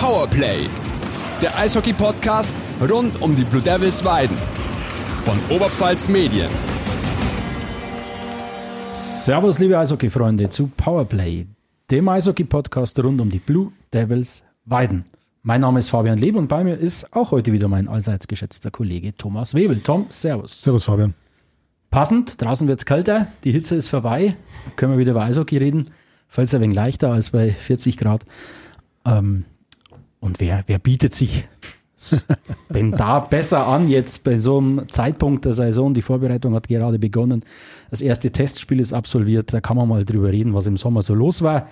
Powerplay, der Eishockey-Podcast rund um die Blue Devils Weiden von Oberpfalz Medien. Servus, liebe Eishockey-Freunde, zu Powerplay, dem Eishockey-Podcast rund um die Blue Devils Weiden. Mein Name ist Fabian Leb und bei mir ist auch heute wieder mein allseits geschätzter Kollege Thomas Webel. Tom, Servus. Servus, Fabian. Passend, draußen wird es kälter, die Hitze ist vorbei, können wir wieder über Eishockey reden. Fällt es ein wenig leichter als bei 40 Grad. Ähm, und wer, wer bietet sich denn da besser an, jetzt bei so einem Zeitpunkt der Saison? Die Vorbereitung hat gerade begonnen. Das erste Testspiel ist absolviert. Da kann man mal drüber reden, was im Sommer so los war,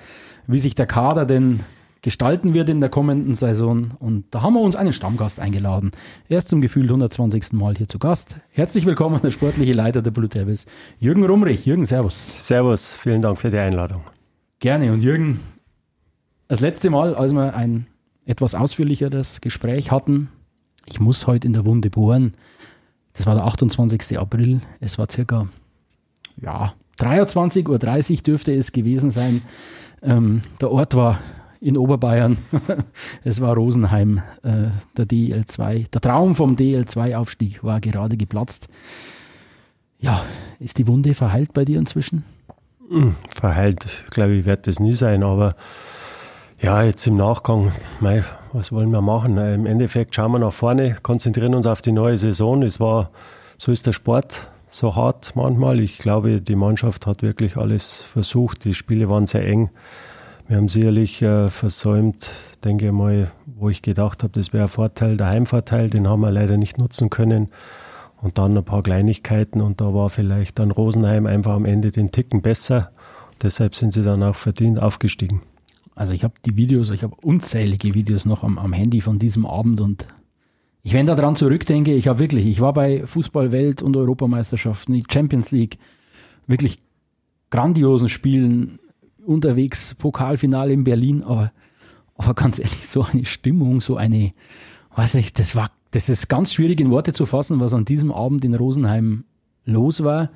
wie sich der Kader denn gestalten wird in der kommenden Saison. Und da haben wir uns einen Stammgast eingeladen. Er ist zum Gefühl 120. Mal hier zu Gast. Herzlich willkommen, der sportliche Leiter der Blue Devils, Jürgen Rumrich. Jürgen, Servus. Servus, vielen Dank für die Einladung. Gerne. Und Jürgen, das letzte Mal, als wir ein etwas ausführlicheres Gespräch hatten, ich muss heute in der Wunde bohren, das war der 28. April, es war circa, ja, 23.30 Uhr dürfte es gewesen sein. Ähm, der Ort war in Oberbayern. es war Rosenheim, äh, der DL2. Der Traum vom DL2-Aufstieg war gerade geplatzt. Ja, ist die Wunde verheilt bei dir inzwischen? Hm, verheilt, glaube ich, wird das nie sein, aber ja, jetzt im Nachgang, mei, was wollen wir machen? Im Endeffekt schauen wir nach vorne, konzentrieren uns auf die neue Saison. Es war, so ist der Sport, so hart manchmal. Ich glaube, die Mannschaft hat wirklich alles versucht. Die Spiele waren sehr eng. Wir haben sicherlich äh, versäumt, denke ich mal, wo ich gedacht habe, das wäre ein Vorteil, der Heimvorteil, den haben wir leider nicht nutzen können. Und dann ein paar Kleinigkeiten und da war vielleicht dann Rosenheim einfach am Ende den Ticken besser. Deshalb sind sie dann auch verdient aufgestiegen. Also ich habe die Videos, ich habe unzählige Videos noch am, am Handy von diesem Abend und ich, wenn daran zurückdenke, ich habe wirklich, ich war bei Fußball-Welt- und Europameisterschaften, Champions League, wirklich grandiosen Spielen, unterwegs, Pokalfinale in Berlin, aber, aber ganz ehrlich, so eine Stimmung, so eine, weiß ich, das war, das ist ganz schwierig in Worte zu fassen, was an diesem Abend in Rosenheim los war.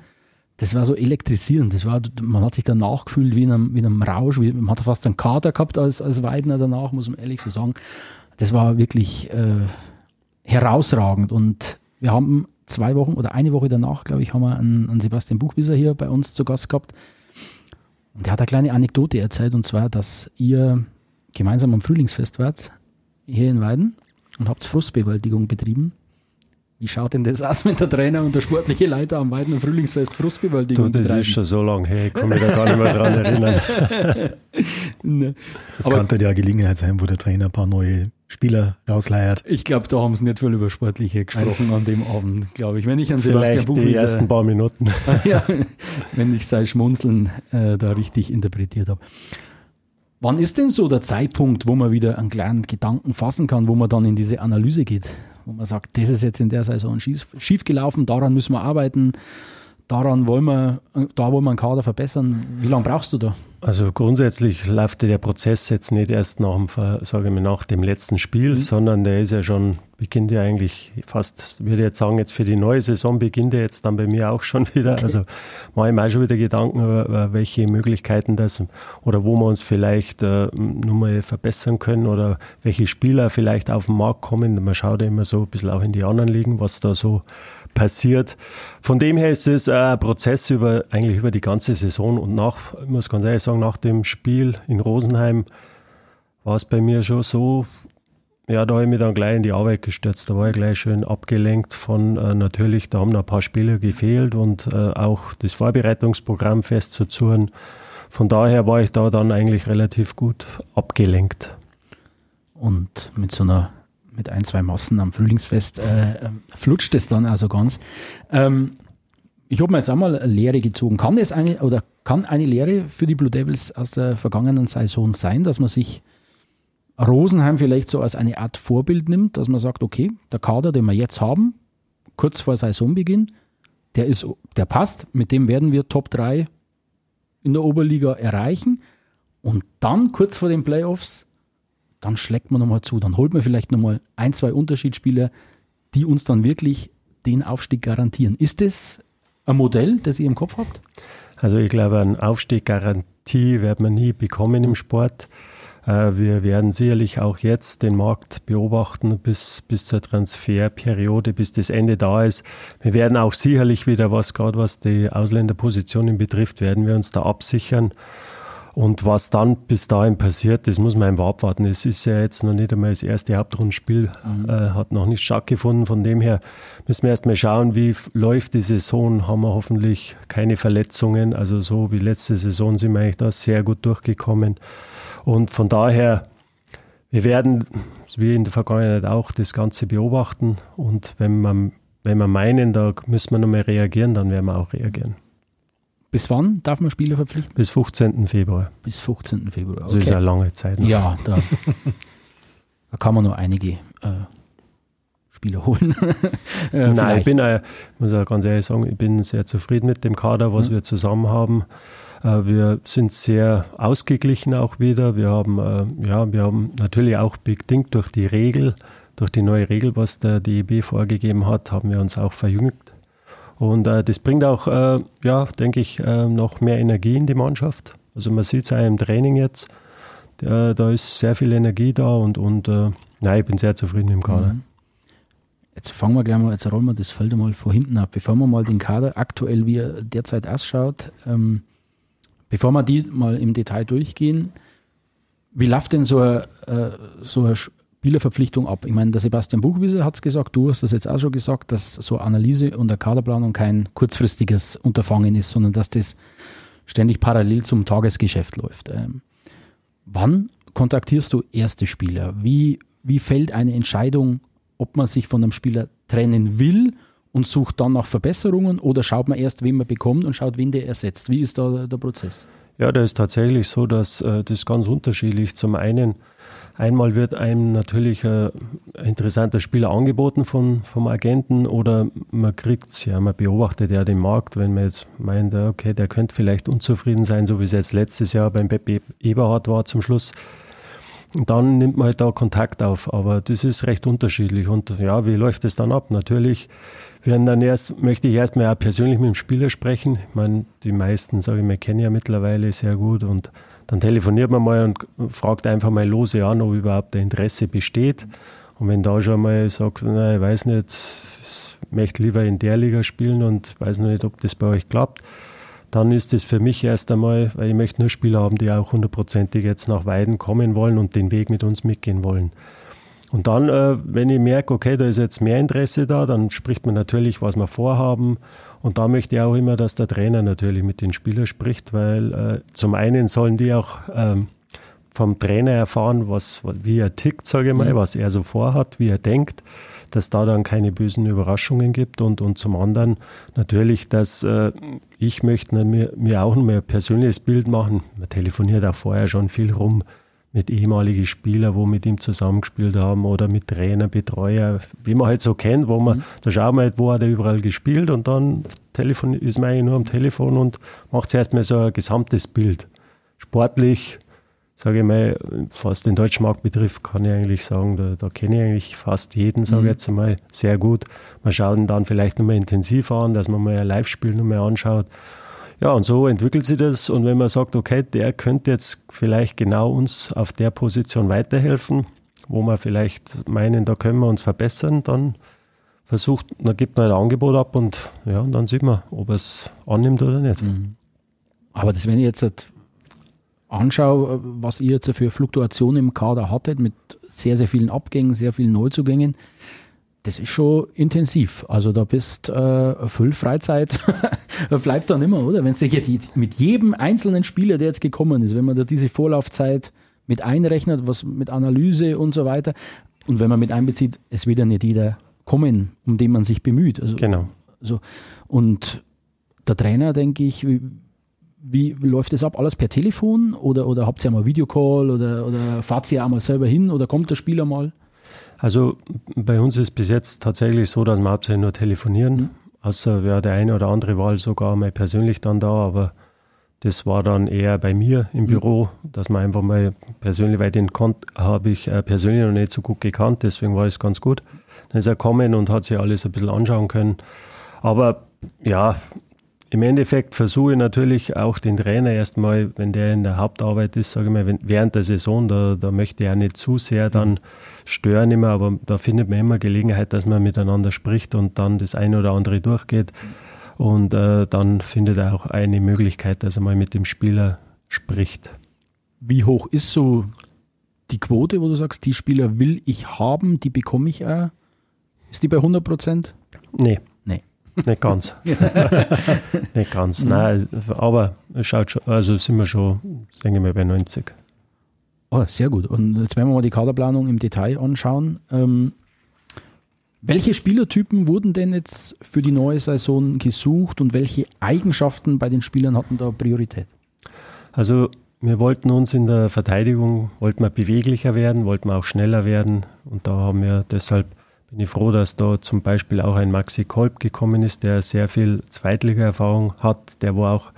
Das war so elektrisierend. Das war, man hat sich danach gefühlt wie in einem, wie in einem Rausch. Wie, man hat fast einen Kater gehabt als, als Weidner danach, muss man ehrlich so sagen. Das war wirklich äh, herausragend. Und wir haben zwei Wochen oder eine Woche danach, glaube ich, haben wir einen, einen Sebastian Buchbisser hier bei uns zu Gast gehabt. Und der hat eine kleine Anekdote erzählt, und zwar, dass ihr gemeinsam am Frühlingsfest wart, hier in Weiden, und habt Frustbewältigung betrieben. Wie schaut denn das aus, wenn der Trainer und der sportliche Leiter am Weiden Frühlingsfest Frustbewältigung du, das betreiben? ist schon so lange her, ich kann mich da gar nicht mehr dran erinnern. ne. Das Aber könnte ja eine Gelegenheit sein, wo der Trainer ein paar neue Spieler rausleiert. Ich glaube, da haben sie nicht viel über Sportliche gesprochen an dem Abend, glaube ich. Wenn ich an Sebastian Buch die ersten paar Minuten. ja, wenn ich sein Schmunzeln äh, da richtig interpretiert habe. Wann ist denn so der Zeitpunkt, wo man wieder einen kleinen Gedanken fassen kann, wo man dann in diese Analyse geht? Wo man sagt, das ist jetzt in der Saison schief, schief gelaufen, daran müssen wir arbeiten, daran wollen wir, da wollen wir einen Kader verbessern. Wie lange brauchst du da? Also grundsätzlich läuft der Prozess jetzt nicht erst nach dem, sage ich mal, nach dem letzten Spiel, mhm. sondern der ist ja schon, beginnt ja eigentlich fast, würde ich jetzt sagen, jetzt für die neue Saison beginnt er jetzt dann bei mir auch schon wieder. Okay. Also mache ich mir auch schon wieder Gedanken über, welche Möglichkeiten das oder wo wir uns vielleicht äh, nur mal verbessern können oder welche Spieler vielleicht auf den Markt kommen. Man schaut ja immer so ein bisschen auch in die anderen Ligen, was da so passiert. Von dem her ist es ein Prozess über, eigentlich über die ganze Saison und nach, ich muss ganz ehrlich sagen, nach dem Spiel in Rosenheim war es bei mir schon so, ja, da habe ich mich dann gleich in die Arbeit gestürzt. Da war ich gleich schön abgelenkt von, äh, natürlich, da haben noch ein paar Spieler gefehlt und äh, auch das Vorbereitungsprogramm festzuzurren. Von daher war ich da dann eigentlich relativ gut abgelenkt. Und mit so einer mit ein, zwei Massen am Frühlingsfest äh, flutscht es dann also ganz. Ähm, ich habe mir jetzt einmal eine Lehre gezogen. Kann das eine oder kann eine Lehre für die Blue Devils aus der vergangenen Saison sein, dass man sich Rosenheim vielleicht so als eine Art Vorbild nimmt, dass man sagt, okay, der Kader, den wir jetzt haben, kurz vor Saisonbeginn, der ist, der passt, mit dem werden wir Top 3 in der Oberliga erreichen. Und dann kurz vor den Playoffs dann schlägt man nochmal zu. Dann holt man vielleicht nochmal ein, zwei Unterschiedsspieler, die uns dann wirklich den Aufstieg garantieren. Ist das ein Modell, das ihr im Kopf habt? Also ich glaube, eine Aufstieggarantie wird man nie bekommen im Sport. Äh, wir werden sicherlich auch jetzt den Markt beobachten bis, bis zur Transferperiode, bis das Ende da ist. Wir werden auch sicherlich wieder was, gerade was die Ausländerpositionen betrifft, werden wir uns da absichern. Und was dann bis dahin passiert, das muss man einfach abwarten. Es ist ja jetzt noch nicht einmal das erste Hauptrundenspiel, mhm. äh, hat noch nicht stattgefunden. Von dem her müssen wir erstmal schauen, wie läuft die Saison. Haben wir hoffentlich keine Verletzungen. Also so wie letzte Saison sind wir eigentlich da sehr gut durchgekommen. Und von daher, wir werden, wie in der Vergangenheit auch, das Ganze beobachten. Und wenn wir, wenn wir meinen, da müssen wir nochmal reagieren, dann werden wir auch reagieren. Bis wann darf man Spieler verpflichten? Bis 15. Februar. Bis 15. Februar. Okay. So ist eine lange Zeit. Noch. Ja, da, da, kann man nur einige äh, Spieler holen. äh, Nein, ich bin, äh, muss ich ganz ehrlich sagen, ich bin sehr zufrieden mit dem Kader, was mhm. wir zusammen haben. Äh, wir sind sehr ausgeglichen auch wieder. Wir haben, äh, ja, wir haben natürlich auch bedingt durch die Regel, durch die neue Regel, was der DEB vorgegeben hat, haben wir uns auch verjüngt. Und äh, das bringt auch, äh, ja, denke ich, äh, noch mehr Energie in die Mannschaft. Also man sieht es auch im Training jetzt. Da, da ist sehr viel Energie da und, und äh, nein, ich bin sehr zufrieden im Kader. Mhm. Jetzt fangen wir gleich mal, jetzt rollen wir das Feld mal von hinten ab. Bevor wir mal den Kader aktuell, wie er derzeit ausschaut, ähm, Bevor wir die mal im Detail durchgehen, wie läuft denn so eine, äh, so eine Spielerverpflichtung ab? Ich meine, der Sebastian Buchwieser hat es gesagt, du hast das jetzt auch schon gesagt, dass so Analyse und der Kaderplanung kein kurzfristiges Unterfangen ist, sondern dass das ständig parallel zum Tagesgeschäft läuft. Ähm, wann kontaktierst du erste Spieler? Wie, wie fällt eine Entscheidung, ob man sich von einem Spieler trennen will und sucht dann nach Verbesserungen oder schaut man erst, wen man bekommt und schaut, wen der ersetzt? Wie ist da der Prozess? Ja, da ist tatsächlich so, dass äh, das ganz unterschiedlich. Zum einen, einmal wird einem natürlich ein interessanter Spieler angeboten von, vom Agenten oder man kriegt es ja, man beobachtet ja den Markt, wenn man jetzt meint, okay, der könnte vielleicht unzufrieden sein, so wie es jetzt letztes Jahr beim Pepe Eberhard war zum Schluss. dann nimmt man halt da Kontakt auf, aber das ist recht unterschiedlich. Und ja, wie läuft es dann ab? Natürlich werden dann erst, möchte ich erstmal auch persönlich mit dem Spieler sprechen. Ich meine, die meisten, sage ich mal, kennen ja mittlerweile sehr gut und dann telefoniert man mal und fragt einfach mal lose an, ob überhaupt der Interesse besteht. Und wenn da schon mal sagt, na, ich weiß nicht, ich möchte lieber in der Liga spielen und weiß noch nicht, ob das bei euch klappt, dann ist das für mich erst einmal, weil ich möchte nur Spieler haben, die auch hundertprozentig jetzt nach Weiden kommen wollen und den Weg mit uns mitgehen wollen. Und dann, äh, wenn ich merke, okay, da ist jetzt mehr Interesse da, dann spricht man natürlich, was wir vorhaben. Und da möchte ich auch immer, dass der Trainer natürlich mit den Spielern spricht, weil äh, zum einen sollen die auch ähm, vom Trainer erfahren, was, wie er tickt, sage ich mal, mhm. was er so vorhat, wie er denkt, dass da dann keine bösen Überraschungen gibt und, und zum anderen natürlich, dass äh, ich möchte mir, mir auch noch mehr ein persönliches Bild machen. Man telefoniert auch vorher schon viel rum mit ehemaligen Spielern, wo mit ihm zusammengespielt haben oder mit Trainer, Betreuer, wie man halt so kennt, wo man, mhm. da schaut man halt, wo hat er überall gespielt und dann Telefon, ist man eigentlich nur am Telefon und macht zuerst mal so ein gesamtes Bild. Sportlich, sage ich mal, was den deutschen Markt betrifft, kann ich eigentlich sagen, da, da kenne ich eigentlich fast jeden, sage ich mhm. jetzt einmal, sehr gut. Man schaut ihn dann vielleicht nochmal intensiver an, dass man mal ein Live-Spiel nochmal anschaut ja, und so entwickelt sich das. Und wenn man sagt, okay, der könnte jetzt vielleicht genau uns auf der Position weiterhelfen, wo wir vielleicht meinen, da können wir uns verbessern, dann versucht, dann gibt man ein Angebot ab und ja, und dann sieht man, ob er es annimmt oder nicht. Mhm. Aber das, wenn ich jetzt halt anschaue, was ihr jetzt für Fluktuationen im Kader hattet, mit sehr, sehr vielen Abgängen, sehr vielen Neuzugängen, das ist schon intensiv. Also da bist äh, voll Freizeit, bleibt dann immer, oder? Wenn du mit jedem einzelnen Spieler, der jetzt gekommen ist, wenn man da diese Vorlaufzeit mit einrechnet, was mit Analyse und so weiter, und wenn man mit einbezieht, es wird ja nicht jeder kommen, um den man sich bemüht. Also, genau. Also, und der Trainer, denke ich, wie, wie läuft das ab? Alles per Telefon oder, oder habt ihr einmal Videocall oder, oder fahrt ihr einmal selber hin oder kommt der Spieler mal? Also bei uns ist bis jetzt tatsächlich so, dass wir hauptsächlich nur telefonieren. Mhm. Außer ja, der eine oder andere war sogar mal persönlich dann da, aber das war dann eher bei mir im mhm. Büro, dass man einfach mal persönlich, weil den habe ich äh, persönlich noch nicht so gut gekannt, deswegen war es ganz gut. Dann ist er gekommen und hat sich alles ein bisschen anschauen können. Aber ja, im Endeffekt versuche ich natürlich auch den Trainer erstmal, wenn der in der Hauptarbeit ist, sage ich mal, wenn, während der Saison, da, da möchte er nicht zu sehr dann stören immer, aber da findet man immer Gelegenheit, dass man miteinander spricht und dann das eine oder andere durchgeht. Und äh, dann findet er auch eine Möglichkeit, dass er mal mit dem Spieler spricht. Wie hoch ist so die Quote, wo du sagst, die Spieler will ich haben, die bekomme ich auch? Ist die bei 100 Prozent? Nee. Nee. Nicht ganz. nicht ganz, nein. Aber es schaut schon, also sind wir schon, denke ich mal, bei 90. Oh, sehr gut. Und jetzt werden wir mal die Kaderplanung im Detail anschauen. Ähm, welche Spielertypen wurden denn jetzt für die neue Saison gesucht und welche Eigenschaften bei den Spielern hatten da Priorität? Also wir wollten uns in der Verteidigung, wollten wir beweglicher werden, wollten wir auch schneller werden und da haben wir deshalb bin ich froh, dass da zum Beispiel auch ein Maxi Kolb gekommen ist, der sehr viel Zweitliga-Erfahrung hat, der wo auch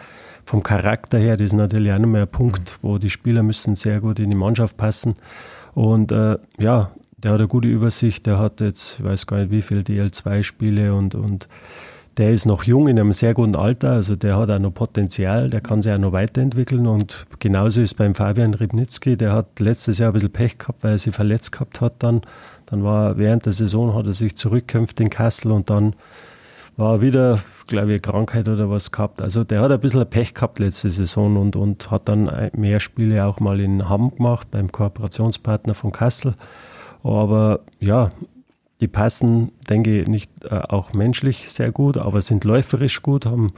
vom Charakter her, das ist natürlich auch nochmal ein Punkt, wo die Spieler müssen sehr gut in die Mannschaft passen. Und äh, ja, der hat eine gute Übersicht, der hat jetzt, ich weiß gar nicht wie viele DL2-Spiele und, und der ist noch jung in einem sehr guten Alter, also der hat auch noch Potenzial, der kann sich auch noch weiterentwickeln und genauso ist beim Fabian Ribnitzki, der hat letztes Jahr ein bisschen Pech gehabt, weil er sich verletzt gehabt hat dann. Dann war während der Saison hat er sich zurückkämpft in Kassel und dann war wieder, glaube ich, Krankheit oder was gehabt. Also der hat ein bisschen Pech gehabt letzte Saison und, und hat dann mehr Spiele auch mal in Hamm gemacht, beim Kooperationspartner von Kassel. Aber ja, die passen, denke ich, nicht äh, auch menschlich sehr gut, aber sind läuferisch gut, haben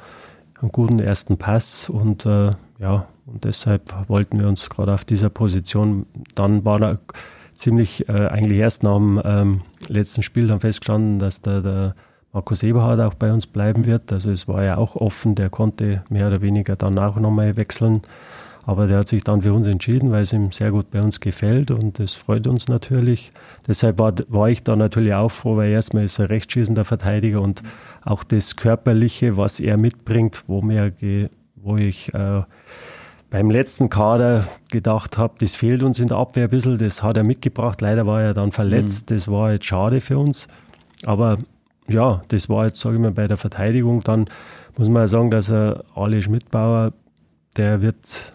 einen guten ersten Pass und äh, ja, und deshalb wollten wir uns gerade auf dieser Position, dann war er ziemlich äh, eigentlich erst nach dem ähm, letzten Spiel dann festgestanden, dass der, der Markus Eberhard auch bei uns bleiben wird. Also es war ja auch offen, der konnte mehr oder weniger dann auch nochmal wechseln. Aber der hat sich dann für uns entschieden, weil es ihm sehr gut bei uns gefällt und das freut uns natürlich. Deshalb war, war ich da natürlich auch froh, weil erstmal ist er rechtsschießender Verteidiger und auch das Körperliche, was er mitbringt, wo, mir, wo ich äh, beim letzten Kader gedacht habe, das fehlt uns in der Abwehr ein bisschen, das hat er mitgebracht. Leider war er dann verletzt, mhm. das war jetzt schade für uns. Aber ja, das war jetzt, sage ich mal, bei der Verteidigung. Dann muss man sagen, dass er Ali Schmidtbauer, der wird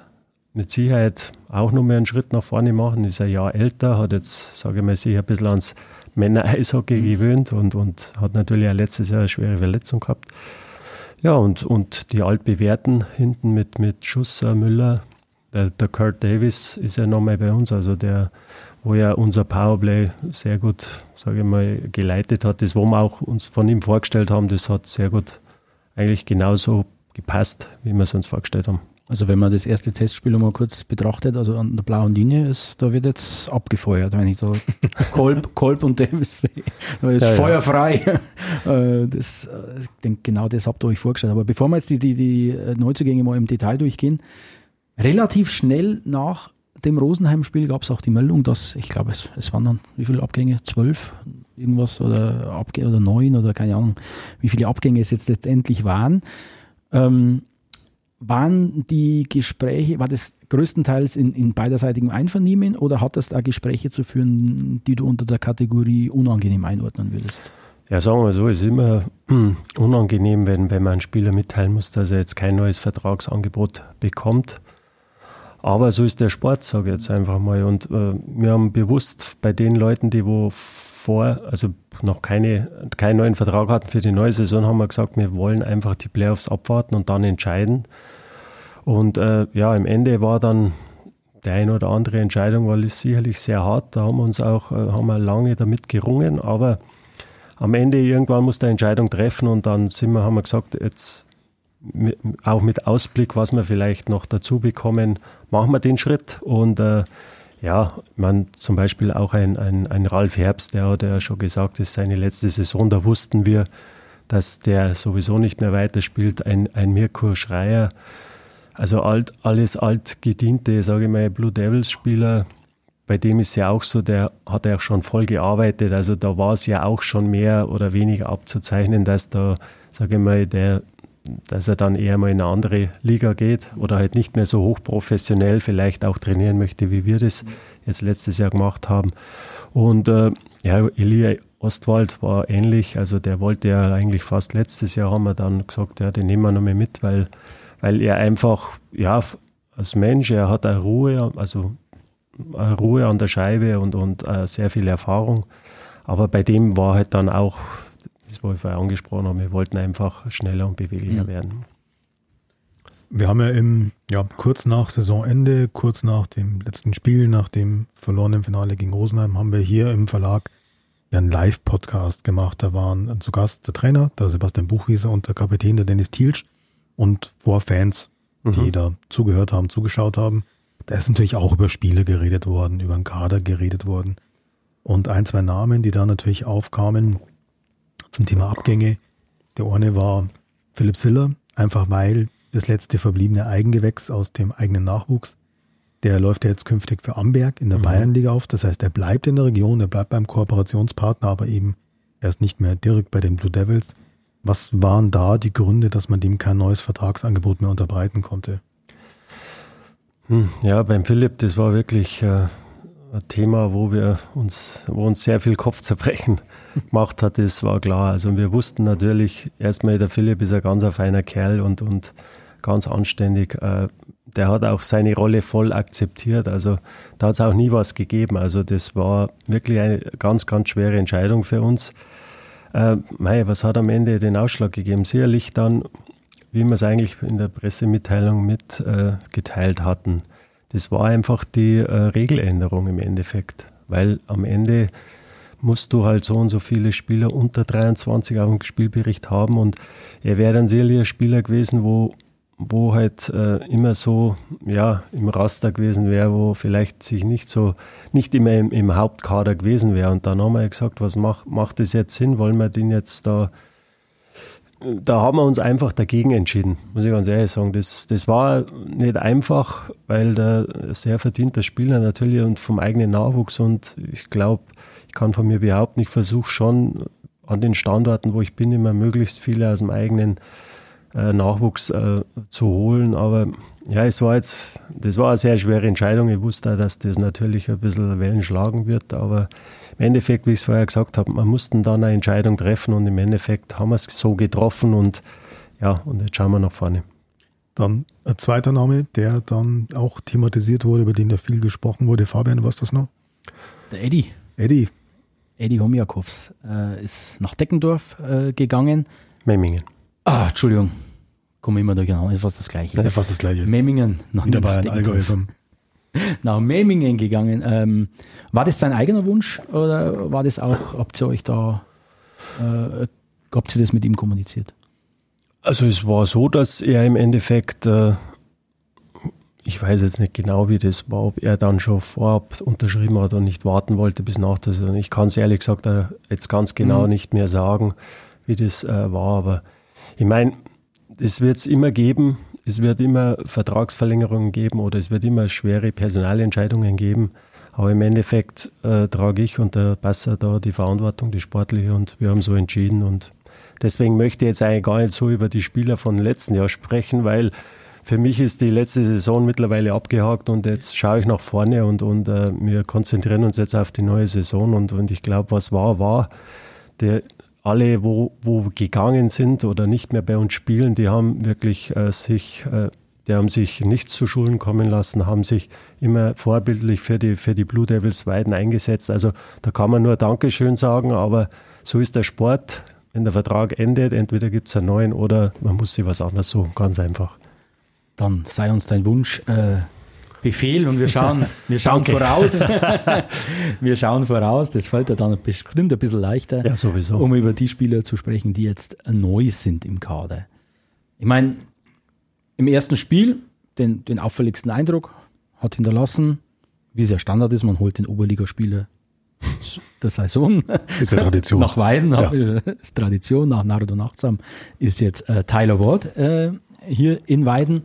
mit Sicherheit auch noch mehr einen Schritt nach vorne machen. Ist ein Jahr älter, hat jetzt, sage ich mal, sich ein bisschen ans Männer-Eishockey mhm. gewöhnt und, und hat natürlich auch letztes Jahr eine schwere Verletzung gehabt. Ja, und, und die altbewährten hinten mit, mit Schusser, Müller, der, der Kurt Davis ist ja nochmal bei uns, also der, wo ja unser Powerplay sehr gut, sage ich mal, geleitet hat. Das, wo wir auch uns von ihm vorgestellt haben, das hat sehr gut eigentlich genauso gepasst, wie wir es uns vorgestellt haben. Also wenn man das erste Testspiel mal kurz betrachtet, also an der blauen Linie ist, da wird jetzt abgefeuert, wenn ich da Kolb, Kolb und Davis sehe. Da ist ja, feuerfrei. Ja. Das, ich denke, genau das habt ihr euch vorgestellt. Aber bevor wir jetzt die, die, die Neuzugänge mal im Detail durchgehen, relativ schnell nach dem Rosenheim-Spiel gab es auch die Meldung, dass, ich glaube, es, es waren dann, wie viele Abgänge? Zwölf? Irgendwas oder, Abg oder neun oder keine Ahnung, wie viele Abgänge es jetzt letztendlich waren. Ähm, waren die Gespräche, war das größtenteils in, in beiderseitigem Einvernehmen oder hat das da Gespräche zu führen, die du unter der Kategorie unangenehm einordnen würdest? Ja, sagen wir so, es ist immer unangenehm, wenn, wenn man einen Spieler mitteilen muss, dass er jetzt kein neues Vertragsangebot bekommt. Aber so ist der Sport, sage ich jetzt einfach mal. Und äh, wir haben bewusst bei den Leuten, die wo vor, also noch keine, keinen neuen Vertrag hatten für die neue Saison, haben wir gesagt, wir wollen einfach die Playoffs abwarten und dann entscheiden. Und äh, ja, im Ende war dann der eine oder andere Entscheidung war sicherlich sehr hart. Da haben wir uns auch äh, haben wir lange damit gerungen, aber am Ende irgendwann muss der Entscheidung treffen und dann sind wir, haben wir gesagt, jetzt auch mit Ausblick, was wir vielleicht noch dazu bekommen, machen wir den Schritt und äh, ja, man zum Beispiel auch ein, ein, ein Ralf Herbst, der hat ja schon gesagt, das ist seine letzte Saison, da wussten wir, dass der sowieso nicht mehr weiterspielt. Ein, ein Mirko Schreier, also alt, alles altgediente, sage ich mal, Blue Devils-Spieler, bei dem ist ja auch so, der hat ja auch schon voll gearbeitet. Also da war es ja auch schon mehr oder weniger abzuzeichnen, dass da, sage ich mal, der dass er dann eher mal in eine andere Liga geht oder halt nicht mehr so hochprofessionell vielleicht auch trainieren möchte, wie wir das jetzt letztes Jahr gemacht haben. Und äh, ja, Elia Ostwald war ähnlich, also der wollte ja eigentlich fast letztes Jahr, haben wir dann gesagt, ja, den nehmen wir noch mal mit, weil, weil er einfach, ja, als Mensch, er hat eine Ruhe, also eine Ruhe an der Scheibe und, und uh, sehr viel Erfahrung. Aber bei dem war halt dann auch, das, was ich vorher angesprochen habe, wir wollten einfach schneller und beweglicher mhm. werden. Wir haben ja im, ja, kurz nach Saisonende, kurz nach dem letzten Spiel, nach dem verlorenen Finale gegen Rosenheim, haben wir hier im Verlag ja einen Live-Podcast gemacht. Da waren zu Gast der Trainer, der Sebastian Buchwieser und der Kapitän, der Dennis Thielsch und vor Fans, die mhm. da zugehört haben, zugeschaut haben. Da ist natürlich auch über Spiele geredet worden, über einen Kader geredet worden. Und ein, zwei Namen, die da natürlich aufkamen zum Thema Abgänge. Der eine war Philipp Siller, einfach weil das letzte verbliebene Eigengewächs aus dem eigenen Nachwuchs. Der läuft ja jetzt künftig für Amberg in der mhm. Bayernliga auf. Das heißt, er bleibt in der Region, er bleibt beim Kooperationspartner, aber eben er ist nicht mehr direkt bei den Blue Devils. Was waren da die Gründe, dass man dem kein neues Vertragsangebot mehr unterbreiten konnte? Hm, ja, beim Philipp, das war wirklich äh, ein Thema, wo wir uns, wo uns sehr viel Kopfzerbrechen gemacht hat. Das war klar. Also wir wussten natürlich erstmal, der Philipp ist ein ganz feiner Kerl und, und ganz anständig. Äh, der hat auch seine Rolle voll akzeptiert. Also da hat es auch nie was gegeben. Also das war wirklich eine ganz, ganz schwere Entscheidung für uns. Äh, mei, was hat am Ende den Ausschlag gegeben? Sicherlich dann, wie wir es eigentlich in der Pressemitteilung mitgeteilt äh, hatten. Das war einfach die äh, Regeländerung im Endeffekt. Weil am Ende musst du halt so und so viele Spieler unter 23 auf dem Spielbericht haben und er wäre dann sicherlich ein Spieler gewesen, wo wo halt äh, immer so ja im Raster gewesen wäre, wo vielleicht sich nicht so nicht immer im, im Hauptkader gewesen wäre. Und dann haben wir gesagt, was macht macht das jetzt Sinn? Wollen wir den jetzt da? Da haben wir uns einfach dagegen entschieden, muss ich ganz ehrlich sagen. Das, das war nicht einfach, weil der sehr verdienter Spieler natürlich und vom eigenen Nachwuchs und ich glaube, ich kann von mir behaupten, ich versuche schon an den Standorten, wo ich bin, immer möglichst viele aus dem eigenen äh, Nachwuchs äh, zu holen. Aber ja, es war jetzt, das war eine sehr schwere Entscheidung. Ich wusste, dass das natürlich ein bisschen Wellen schlagen wird, aber im Endeffekt, wie ich es vorher gesagt habe, man mussten dann eine Entscheidung treffen und im Endeffekt haben wir es so getroffen und ja, und jetzt schauen wir nach vorne. Dann ein zweiter Name, der dann auch thematisiert wurde, über den da viel gesprochen wurde. Fabian, was das noch? Der Eddie. Eddie. Eddie Homjakovs äh, ist nach Deckendorf äh, gegangen. Memmingen. Ah, Entschuldigung. Komme immer durcheinander, ist fast das Gleiche. Ja, fast das Gleiche. Memmingen. Nach Wieder Bayern, Allgäu. Nach Memmingen gegangen. Ähm, war das sein eigener Wunsch oder war das auch, habt ihr euch da, äh, habt ihr das mit ihm kommuniziert? Also es war so, dass er im Endeffekt, äh, ich weiß jetzt nicht genau, wie das war, ob er dann schon vorab unterschrieben hat und nicht warten wollte bis nach der Saison. Ich kann es ehrlich gesagt jetzt ganz genau mhm. nicht mehr sagen, wie das äh, war, aber ich meine, es wird es immer geben, es wird immer Vertragsverlängerungen geben oder es wird immer schwere Personalentscheidungen geben. Aber im Endeffekt äh, trage ich und der Passer da die Verantwortung, die sportliche und wir haben so entschieden und deswegen möchte ich jetzt eigentlich gar nicht so über die Spieler von letzten Jahr sprechen, weil für mich ist die letzte Saison mittlerweile abgehakt und jetzt schaue ich nach vorne und, und äh, wir konzentrieren uns jetzt auf die neue Saison und, und ich glaube, was war, war. Der, alle, wo, wo gegangen sind oder nicht mehr bei uns spielen, die haben wirklich äh, sich, äh, die haben sich nichts zu Schulen kommen lassen, haben sich immer vorbildlich für die, für die Blue Devils Weiden eingesetzt. Also da kann man nur Dankeschön sagen, aber so ist der Sport. Wenn der Vertrag endet, entweder gibt es einen neuen oder man muss sich was anderes suchen, ganz einfach. Dann sei uns dein Wunsch äh, Befehl und wir schauen, wir schauen voraus. wir schauen voraus. Das fällt ja dann bestimmt ein bisschen leichter, ja, sowieso. um über die Spieler zu sprechen, die jetzt neu sind im Kader. Ich meine, im ersten Spiel den, den auffälligsten Eindruck hat hinterlassen, wie es ja Standard ist, man holt den Oberligaspieler der Saison. Ist ja Tradition. nach Weiden, ja. Tradition, nach Nardo Nachtsam ist jetzt äh, Tyler Ward äh, hier in Weiden.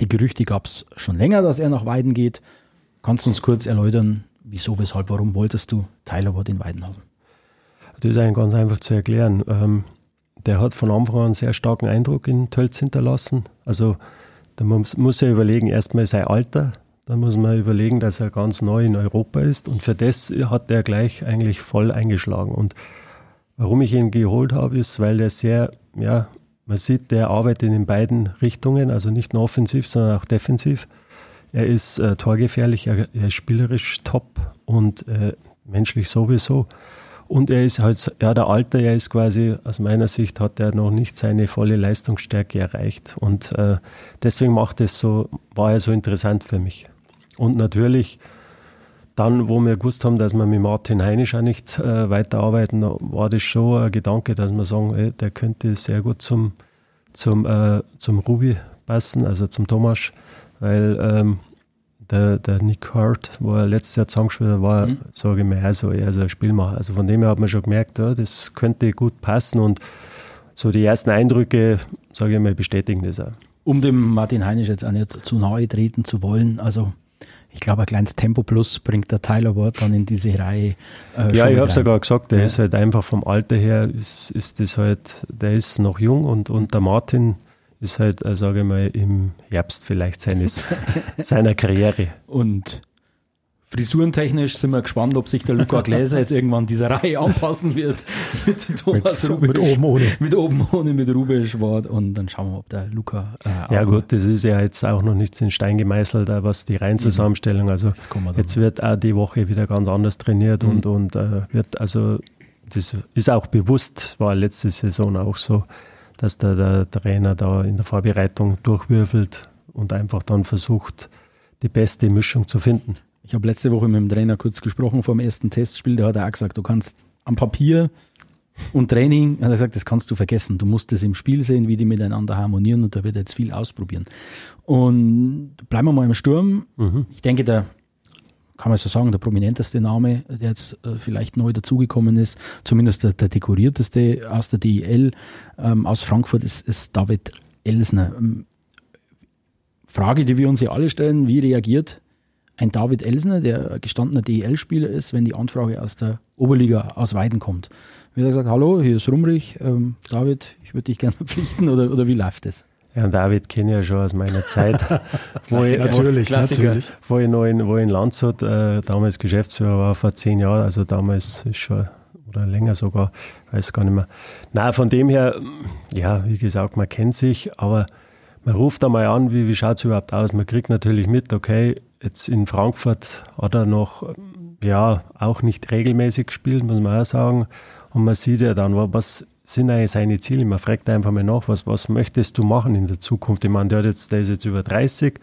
Die Gerüchte gab es schon länger, dass er nach Weiden geht. Kannst du uns kurz erläutern, wieso, weshalb, warum wolltest du Tyler Watt in Weiden haben? Das ist eigentlich ganz einfach zu erklären. Ähm, der hat von Anfang an einen sehr starken Eindruck in Tölz hinterlassen. Also da muss, muss er überlegen, erstmal sein Alter, dann muss man überlegen, dass er ganz neu in Europa ist und für das hat er gleich eigentlich voll eingeschlagen. Und warum ich ihn geholt habe, ist, weil er sehr, ja, man sieht, der arbeitet in beiden Richtungen, also nicht nur offensiv, sondern auch defensiv. Er ist äh, torgefährlich, er, er, ist spielerisch top und äh, menschlich sowieso. Und er ist halt, ja, der Alter, er ist quasi, aus meiner Sicht hat er noch nicht seine volle Leistungsstärke erreicht. Und äh, deswegen macht es so, war er so interessant für mich. Und natürlich, dann, wo wir gewusst haben, dass wir mit Martin Heinisch auch nicht äh, weiterarbeiten, war das schon ein Gedanke, dass wir sagen, ey, der könnte sehr gut zum, zum, äh, zum Ruby passen, also zum Thomas, weil ähm, der, der Nick Hart, wo er letztes Jahr zusammengespielt hat, war, mhm. sage ich mal, also eher so ein Spielmacher. Also von dem her hat man schon gemerkt, ja, das könnte gut passen und so die ersten Eindrücke, sage ich mal, bestätigen das auch. Um dem Martin Heinisch jetzt auch nicht zu nahe treten zu wollen, also ich glaube, ein kleines Tempo Plus bringt der Tyler Ward dann in diese Reihe. Äh, ja, ich habe es sogar gesagt, der ja. ist halt einfach vom Alter her, ist, ist das halt, der ist noch jung und, und der Martin, ist halt, äh, sage ich mal, im Herbst vielleicht seines, seiner Karriere. Und frisurentechnisch sind wir gespannt, ob sich der Luca Gläser jetzt irgendwann dieser Reihe anpassen wird. mit Thomas mit, Rubisch, mit oben ohne. Mit oben ohne, mit Rubisch Und dann schauen wir, ob der Luca. Äh, ja, gut, das ist ja jetzt auch noch nichts in Stein gemeißelt, was die Reihenzusammenstellung. Also jetzt wird auch die Woche wieder ganz anders trainiert mhm. und, und äh, wird also das ist auch bewusst, war letzte Saison auch so dass der, der Trainer da in der Vorbereitung durchwürfelt und einfach dann versucht, die beste Mischung zu finden. Ich habe letzte Woche mit dem Trainer kurz gesprochen vor dem ersten Testspiel, der hat auch gesagt, du kannst am Papier und Training, hat er gesagt, das kannst du vergessen. Du musst es im Spiel sehen, wie die miteinander harmonieren und da wird er jetzt viel ausprobieren. Und bleiben wir mal im Sturm. Mhm. Ich denke, der kann man so sagen, der prominenteste Name, der jetzt äh, vielleicht neu dazugekommen ist, zumindest der, der, dekorierteste aus der DEL ähm, aus Frankfurt, ist, ist David Elsner. Ähm, Frage, die wir uns hier alle stellen, wie reagiert ein David Elsner, der gestandener DEL-Spieler ist, wenn die Anfrage aus der Oberliga aus Weiden kommt? Wie er gesagt, hallo, hier ist Rumrich, ähm, David, ich würde dich gerne verpflichten oder, oder wie läuft das? Ja, David kenne ich ja schon aus meiner Zeit. wo ich, natürlich, natürlich. Wo ich noch in, wo ich in Landshut äh, damals Geschäftsführer war, vor zehn Jahren, also damals ist schon, oder länger sogar, weiß gar nicht mehr. Na, von dem her, ja, wie gesagt, man kennt sich, aber man ruft einmal an, wie, wie schaut es überhaupt aus? Man kriegt natürlich mit, okay, jetzt in Frankfurt hat er noch, ja, auch nicht regelmäßig gespielt, muss man auch sagen. Und man sieht ja dann, was sind eigentlich seine Ziele? Man fragt einfach mal nach, was, was möchtest du machen in der Zukunft? Ich meine, der, jetzt, der ist jetzt über 30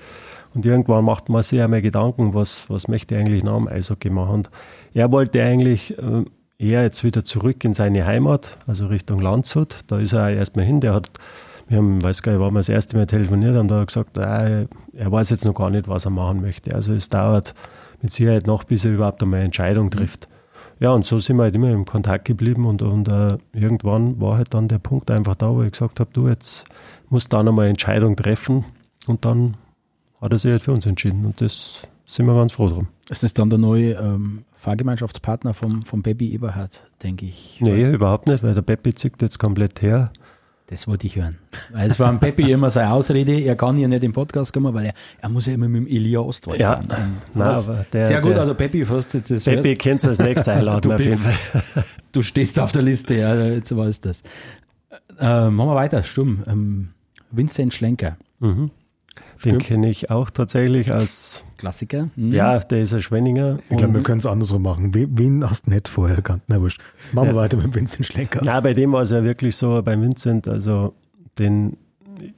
und irgendwann macht man sich einmal Gedanken, was, was möchte er eigentlich nach dem Eishockey machen? Und er wollte eigentlich äh, eher jetzt wieder zurück in seine Heimat, also Richtung Landshut. Da ist er erstmal hin. Der hat, wir haben, weiß gar nicht, wann wir das erste Mal telefoniert haben, da hat er gesagt, äh, er weiß jetzt noch gar nicht, was er machen möchte. Also es dauert mit Sicherheit noch, bis er überhaupt einmal eine Entscheidung trifft. Mhm ja, und so sind wir halt immer im Kontakt geblieben und, und uh, irgendwann war halt dann der Punkt einfach da, wo ich gesagt habe, du, jetzt musst da nochmal eine Entscheidung treffen und dann hat er sich halt für uns entschieden und das sind wir ganz froh drum. Ist das dann der neue ähm, Fahrgemeinschaftspartner vom, vom Baby Eberhard, denke ich? Nee, überhaupt nicht, weil der Baby zieht jetzt komplett her. Das wollte ich hören. Weil es war ein Peppi immer seine Ausrede, er kann ja nicht im Podcast kommen, weil er, er muss ja immer mit dem Elia Ostwald ja. Nein, der, Sehr gut, der, also Peppi, fast jetzt das Peppi kennst du als nächster einladen jeden Fall. Du stehst auf der Liste, ja, jetzt weißt du das. Äh, machen wir weiter, stumm. Ähm, Vincent Schlenker. Mhm. Den kenne ich auch tatsächlich als Klassiker. Mhm. Ja, der ist ein Schwenninger. Ich glaube, wir können es andersrum machen. Wen hast du nicht vorher gekannt? Na wurscht. Machen wir weiter mit Vincent Schlenker. Ja, bei dem war es ja wirklich so, bei Vincent, also den,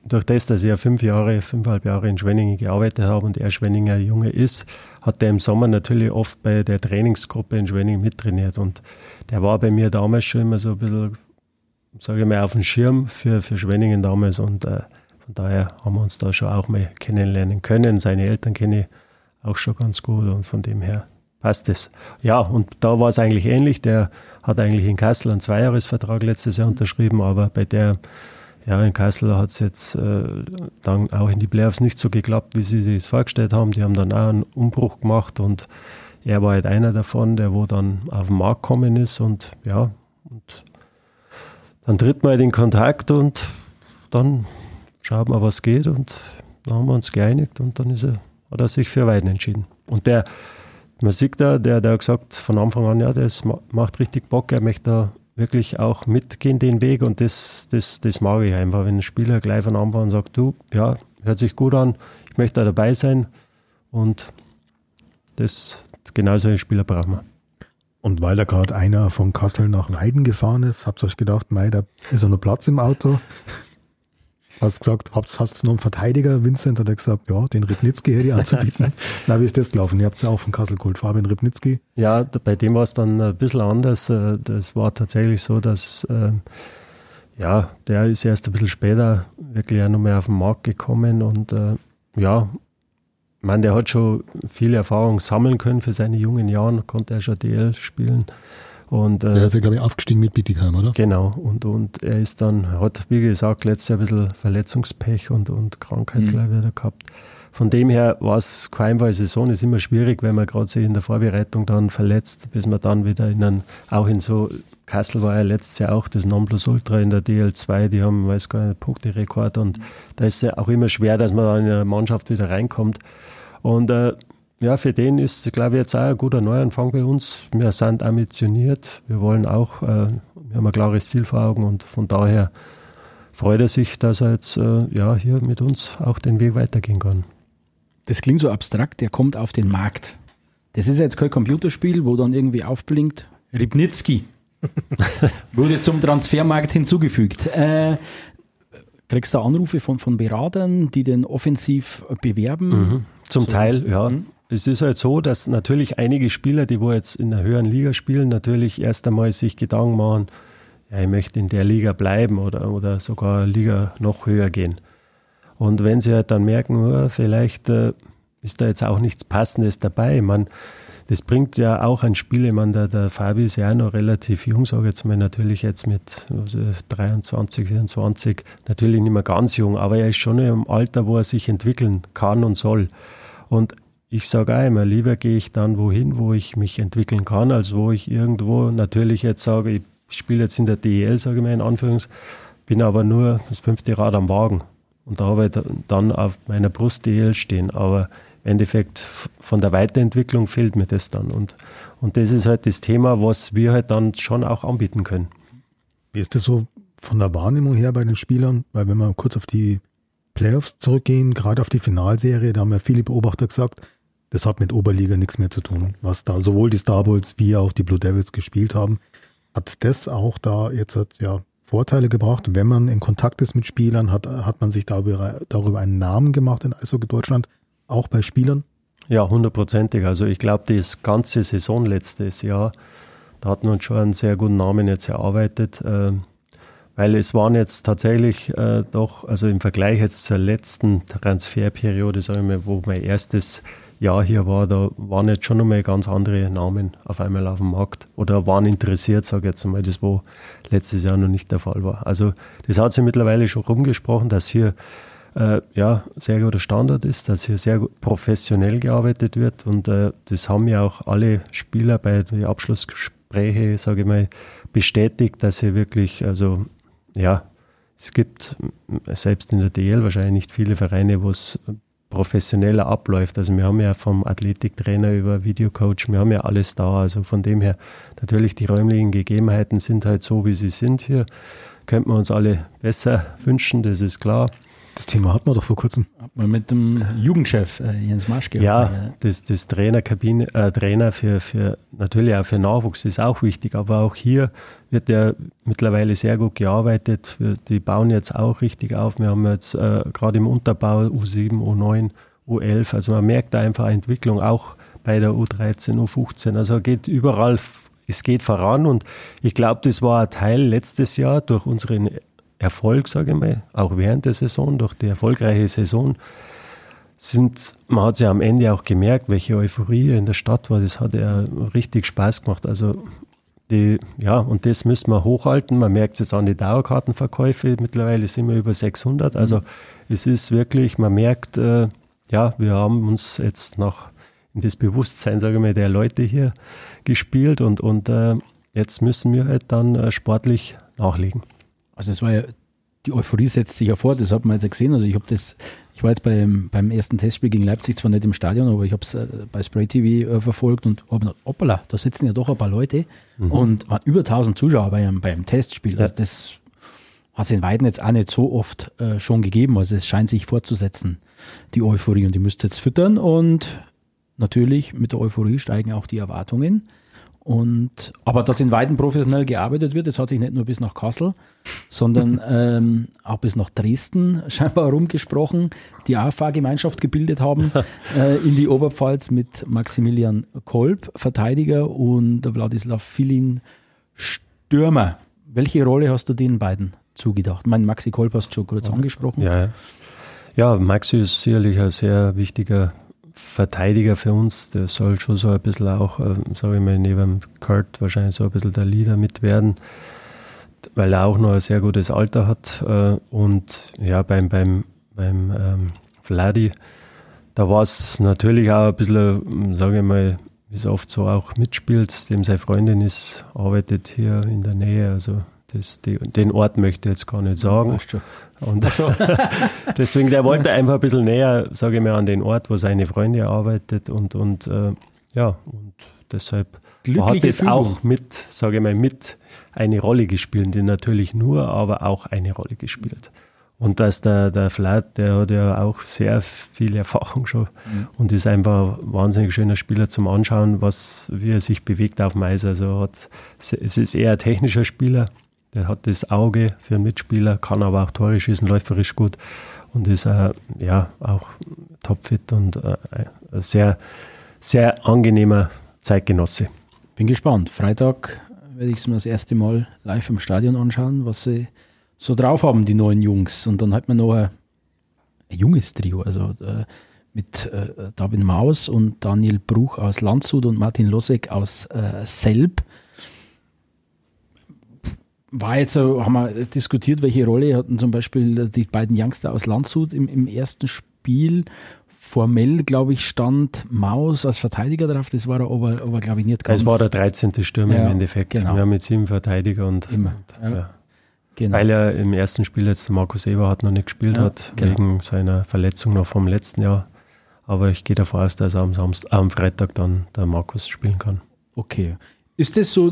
durch das, dass ich ja fünf Jahre, fünfeinhalb Jahre in Schwenningen gearbeitet habe und er Schwenninger Junge ist, hat er im Sommer natürlich oft bei der Trainingsgruppe in Schwenningen mittrainiert. Und der war bei mir damals schon immer so ein bisschen, sage ich mal, auf dem Schirm für, für Schwenningen damals. Und äh, von daher haben wir uns da schon auch mal kennenlernen können. Seine Eltern kenne ich auch schon ganz gut und von dem her passt es. Ja, und da war es eigentlich ähnlich. Der hat eigentlich in Kassel einen Zweijahresvertrag letztes Jahr unterschrieben, aber bei der, ja, in Kassel hat es jetzt äh, dann auch in die Playoffs nicht so geklappt, wie sie das vorgestellt haben. Die haben dann auch einen Umbruch gemacht und er war halt einer davon, der wo dann auf den Markt gekommen ist und ja, und dann tritt man halt in Kontakt und dann schauen wir, was geht und dann haben wir uns geeinigt und dann ist er hat er sich für Weiden entschieden. Und der, man sieht da, der, der hat gesagt von Anfang an, ja, das macht richtig Bock, er möchte da wirklich auch mitgehen den Weg und das, das, das mag ich einfach, wenn ein Spieler gleich von Anfang an sagt, du, ja, hört sich gut an, ich möchte da dabei sein und das, genau so einen Spieler brauchen wir. Und weil da gerade einer von Kassel nach Weiden gefahren ist, habt ihr euch gedacht, mei, da ist ja noch Platz im Auto. Hast gesagt, hast, hast du noch einen Verteidiger? Vincent hat er gesagt, ja, den Ripnitzki hätte ich anzubieten. Na, wie ist das gelaufen? Ihr habt ja auch von Kassel geholt, Fabian Ripnitzki. Ja, bei dem war es dann ein bisschen anders. Äh, das war tatsächlich so, dass, äh, ja, der ist erst ein bisschen später wirklich auch noch mehr auf den Markt gekommen und, äh, ja, ich meine, der hat schon viel Erfahrung sammeln können für seine jungen Jahre, konnte er schon DL spielen. Und, äh, der ist ja, glaube ich, aufgestiegen mit Bietigheim, oder? Genau. Und, und er ist dann, hat, wie gesagt, letztes Jahr ein bisschen Verletzungspech und, und Krankheit, mhm. glaube ich, gehabt. Von dem her war es keine einfache Saison. Ist immer schwierig, wenn man gerade sich in der Vorbereitung dann verletzt, bis man dann wieder in einen, auch in so, Kassel war ja letztes Jahr auch das Nonplusultra in der DL2, die haben, weiß gar nicht, Punkterekord und da ist es ja auch immer schwer, dass man dann in eine Mannschaft wieder reinkommt. Und äh, ja, für den ist, glaube ich, jetzt auch ein guter Neuanfang bei uns. Wir sind ambitioniert, wir wollen auch, äh, wir haben ein klares Ziel vor Augen und von daher freut er sich, dass er jetzt äh, ja, hier mit uns auch den Weg weitergehen kann. Das klingt so abstrakt, der kommt auf den Markt. Das ist jetzt kein Computerspiel, wo dann irgendwie aufblinkt, Ribnitzki. Wurde zum Transfermarkt hinzugefügt. Äh, kriegst du Anrufe von, von Beratern, die den offensiv bewerben? Mhm. Zum so. Teil, ja. Mhm es ist halt so, dass natürlich einige Spieler, die wo jetzt in der höheren Liga spielen, natürlich erst einmal sich Gedanken machen, ja, ich möchte in der Liga bleiben oder, oder sogar Liga noch höher gehen. Und wenn sie halt dann merken, oh, vielleicht äh, ist da jetzt auch nichts Passendes dabei, man, das bringt ja auch ein Spiel, ich meine, der, der Fabi ist ja auch noch relativ jung, sage jetzt mal, natürlich jetzt mit also 23, 24, natürlich nicht mehr ganz jung, aber er ist schon im Alter, wo er sich entwickeln kann und soll. Und ich sage auch immer, lieber gehe ich dann wohin, wo ich mich entwickeln kann, als wo ich irgendwo natürlich jetzt sage, ich spiele jetzt in der DEL, sage ich mal in Anführungs, bin aber nur das fünfte Rad am Wagen. Und da habe ich dann auf meiner Brust DEL stehen. Aber im Endeffekt von der Weiterentwicklung fehlt mir das dann. Und, und das ist halt das Thema, was wir halt dann schon auch anbieten können. Wie ist das so von der Wahrnehmung her bei den Spielern? Weil wenn wir kurz auf die Playoffs zurückgehen, gerade auf die Finalserie, da haben ja viele Beobachter gesagt, das hat mit Oberliga nichts mehr zu tun. Was da sowohl die Star Bulls wie auch die Blue Devils gespielt haben, hat das auch da jetzt ja Vorteile gebracht. Wenn man in Kontakt ist mit Spielern, hat, hat man sich darüber, darüber einen Namen gemacht in Eishockey Deutschland, auch bei Spielern? Ja, hundertprozentig. Also ich glaube, das ganze Saison letztes Jahr, da hat man schon einen sehr guten Namen jetzt erarbeitet. Äh, weil es waren jetzt tatsächlich äh, doch, also im Vergleich jetzt zur letzten Transferperiode, sagen wir mal, wo mein erstes Jahr hier war, da waren jetzt schon nochmal ganz andere Namen auf einmal auf dem Markt oder waren interessiert, sage ich jetzt einmal, das wo letztes Jahr noch nicht der Fall war. Also das hat sich mittlerweile schon rumgesprochen, dass hier äh, ja, sehr guter Standard ist, dass hier sehr professionell gearbeitet wird und äh, das haben ja auch alle Spieler bei den Abschlussgesprächen, sage ich mal, bestätigt, dass hier wirklich, also ja, es gibt selbst in der DL wahrscheinlich nicht viele Vereine, wo es professioneller abläuft. Also wir haben ja vom Athletiktrainer über Videocoach, wir haben ja alles da. Also von dem her, natürlich die räumlichen Gegebenheiten sind halt so, wie sie sind hier. Könnten wir uns alle besser wünschen, das ist klar. Das Thema hatten wir doch vor kurzem. Hat man mit dem Jugendchef äh, Jens Maschke. Ja, das, das Trainerkabine, äh, Trainer für, für, natürlich auch für Nachwuchs ist auch wichtig, aber auch hier wird ja mittlerweile sehr gut gearbeitet. Die bauen jetzt auch richtig auf. Wir haben jetzt äh, gerade im Unterbau U7, U9, U11, also man merkt da einfach Entwicklung auch bei der U13, U15. Also geht überall, es geht voran und ich glaube, das war ein Teil letztes Jahr durch unseren Erfolg, sage ich mal, auch während der Saison, durch die erfolgreiche Saison, sind, man hat ja am Ende auch gemerkt, welche Euphorie in der Stadt war. Das hat ja richtig Spaß gemacht. Also die, ja, und das müssen wir hochhalten. Man merkt es jetzt an die Dauerkartenverkäufe. Mittlerweile sind wir über 600. Also mhm. es ist wirklich, man merkt, äh, ja, wir haben uns jetzt noch in das Bewusstsein, sage ich mal, der Leute hier gespielt und, und äh, jetzt müssen wir halt dann äh, sportlich nachlegen. Also es war ja die Euphorie setzt sich ja fort, das hat man jetzt gesehen. Also ich habe das, ich war jetzt beim, beim ersten Testspiel gegen Leipzig zwar nicht im Stadion, aber ich habe es äh, bei Spray TV äh, verfolgt und habe gedacht, hoppala, da sitzen ja doch ein paar Leute mhm. und waren über 1000 Zuschauer bei einem, bei einem Testspiel. Also das hat es in Weiden jetzt auch nicht so oft äh, schon gegeben. Also es scheint sich fortzusetzen, die Euphorie und die müsst jetzt füttern und natürlich mit der Euphorie steigen auch die Erwartungen. Und, aber dass in Weiden professionell gearbeitet wird, das hat sich nicht nur bis nach Kassel, sondern ähm, auch bis nach Dresden scheinbar rumgesprochen, die auch Fahrgemeinschaft gebildet haben äh, in die Oberpfalz mit Maximilian Kolb, Verteidiger, und Wladislav Filin, Stürmer. Welche Rolle hast du den beiden zugedacht? Mein Maxi Kolb hast du schon kurz angesprochen. Ja, ja, Maxi ist sicherlich ein sehr wichtiger Verteidiger für uns, der soll schon so ein bisschen auch, äh, sage ich mal, neben Kurt wahrscheinlich so ein bisschen der Leader mit werden, weil er auch noch ein sehr gutes Alter hat. Äh, und ja, beim, beim, beim ähm, Vladi, da war es natürlich auch ein bisschen, sage ich mal, wie es oft so auch mitspielt, dem seine Freundin ist, arbeitet hier in der Nähe, also das, die, den Ort möchte ich jetzt gar nicht sagen. Und so. deswegen, der wollte einfach ein bisschen näher, sage ich mal, an den Ort, wo seine Freunde arbeitet und, und äh, ja, und deshalb hat es auch mit, sage ich mal, mit eine Rolle gespielt, die natürlich nur, aber auch eine Rolle gespielt. Und dass der, der Flat, der hat ja auch sehr viel Erfahrung schon mhm. und ist einfach ein wahnsinnig schöner Spieler zum Anschauen, was, wie er sich bewegt auf dem Eis. Also hat, es ist eher ein technischer Spieler, der hat das Auge für einen Mitspieler, kann aber auch Tore schießen, läuferisch gut und ist äh, ja auch topfit und äh, ein sehr, sehr angenehmer Zeitgenosse. Bin gespannt. Freitag werde ich es mir das erste Mal live im Stadion anschauen, was sie so drauf haben, die neuen Jungs. Und dann hat man noch ein, ein junges Trio, also äh, mit äh, David Maus und Daniel Bruch aus Landshut und Martin Losek aus äh, Selb war jetzt so, haben wir diskutiert, welche Rolle hatten zum Beispiel die beiden Youngster aus Landshut im, im ersten Spiel. Formell, glaube ich, stand Maus als Verteidiger drauf, das war er aber, aber glaube ich, nicht ganz. Es war der 13. Stürmer ja, im Endeffekt. Genau. Wir haben mit sieben Verteidiger und, Immer, und ja. Genau. weil er im ersten Spiel jetzt der Markus Eberhardt noch nicht gespielt ja, hat, genau. wegen seiner Verletzung noch vom letzten Jahr. Aber ich gehe davon aus, dass am, Samstag, am Freitag dann der Markus spielen kann. Okay. Ist das so,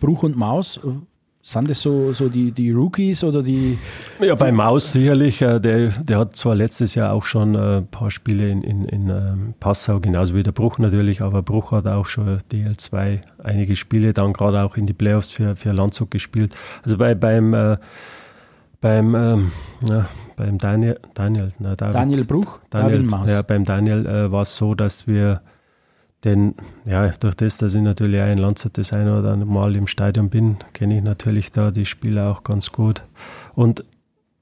Bruch und Maus, sind das so, so die, die Rookies oder die? Ja, bei Maus sicherlich. Äh, der, der hat zwar letztes Jahr auch schon ein äh, paar Spiele in, in, in ähm, Passau, genauso wie der Bruch natürlich, aber Bruch hat auch schon DL2 einige Spiele, dann gerade auch in die Playoffs für, für Landshut gespielt. Also bei, beim, äh, beim, ähm, beim Daniel, Daniel, na, David, Daniel Bruch, Daniel, David Maus. Ja, beim Daniel äh, war es so, dass wir denn ja, durch das, dass ich natürlich auch in Landshut das eine oder andere Mal im Stadion bin, kenne ich natürlich da die Spieler auch ganz gut. Und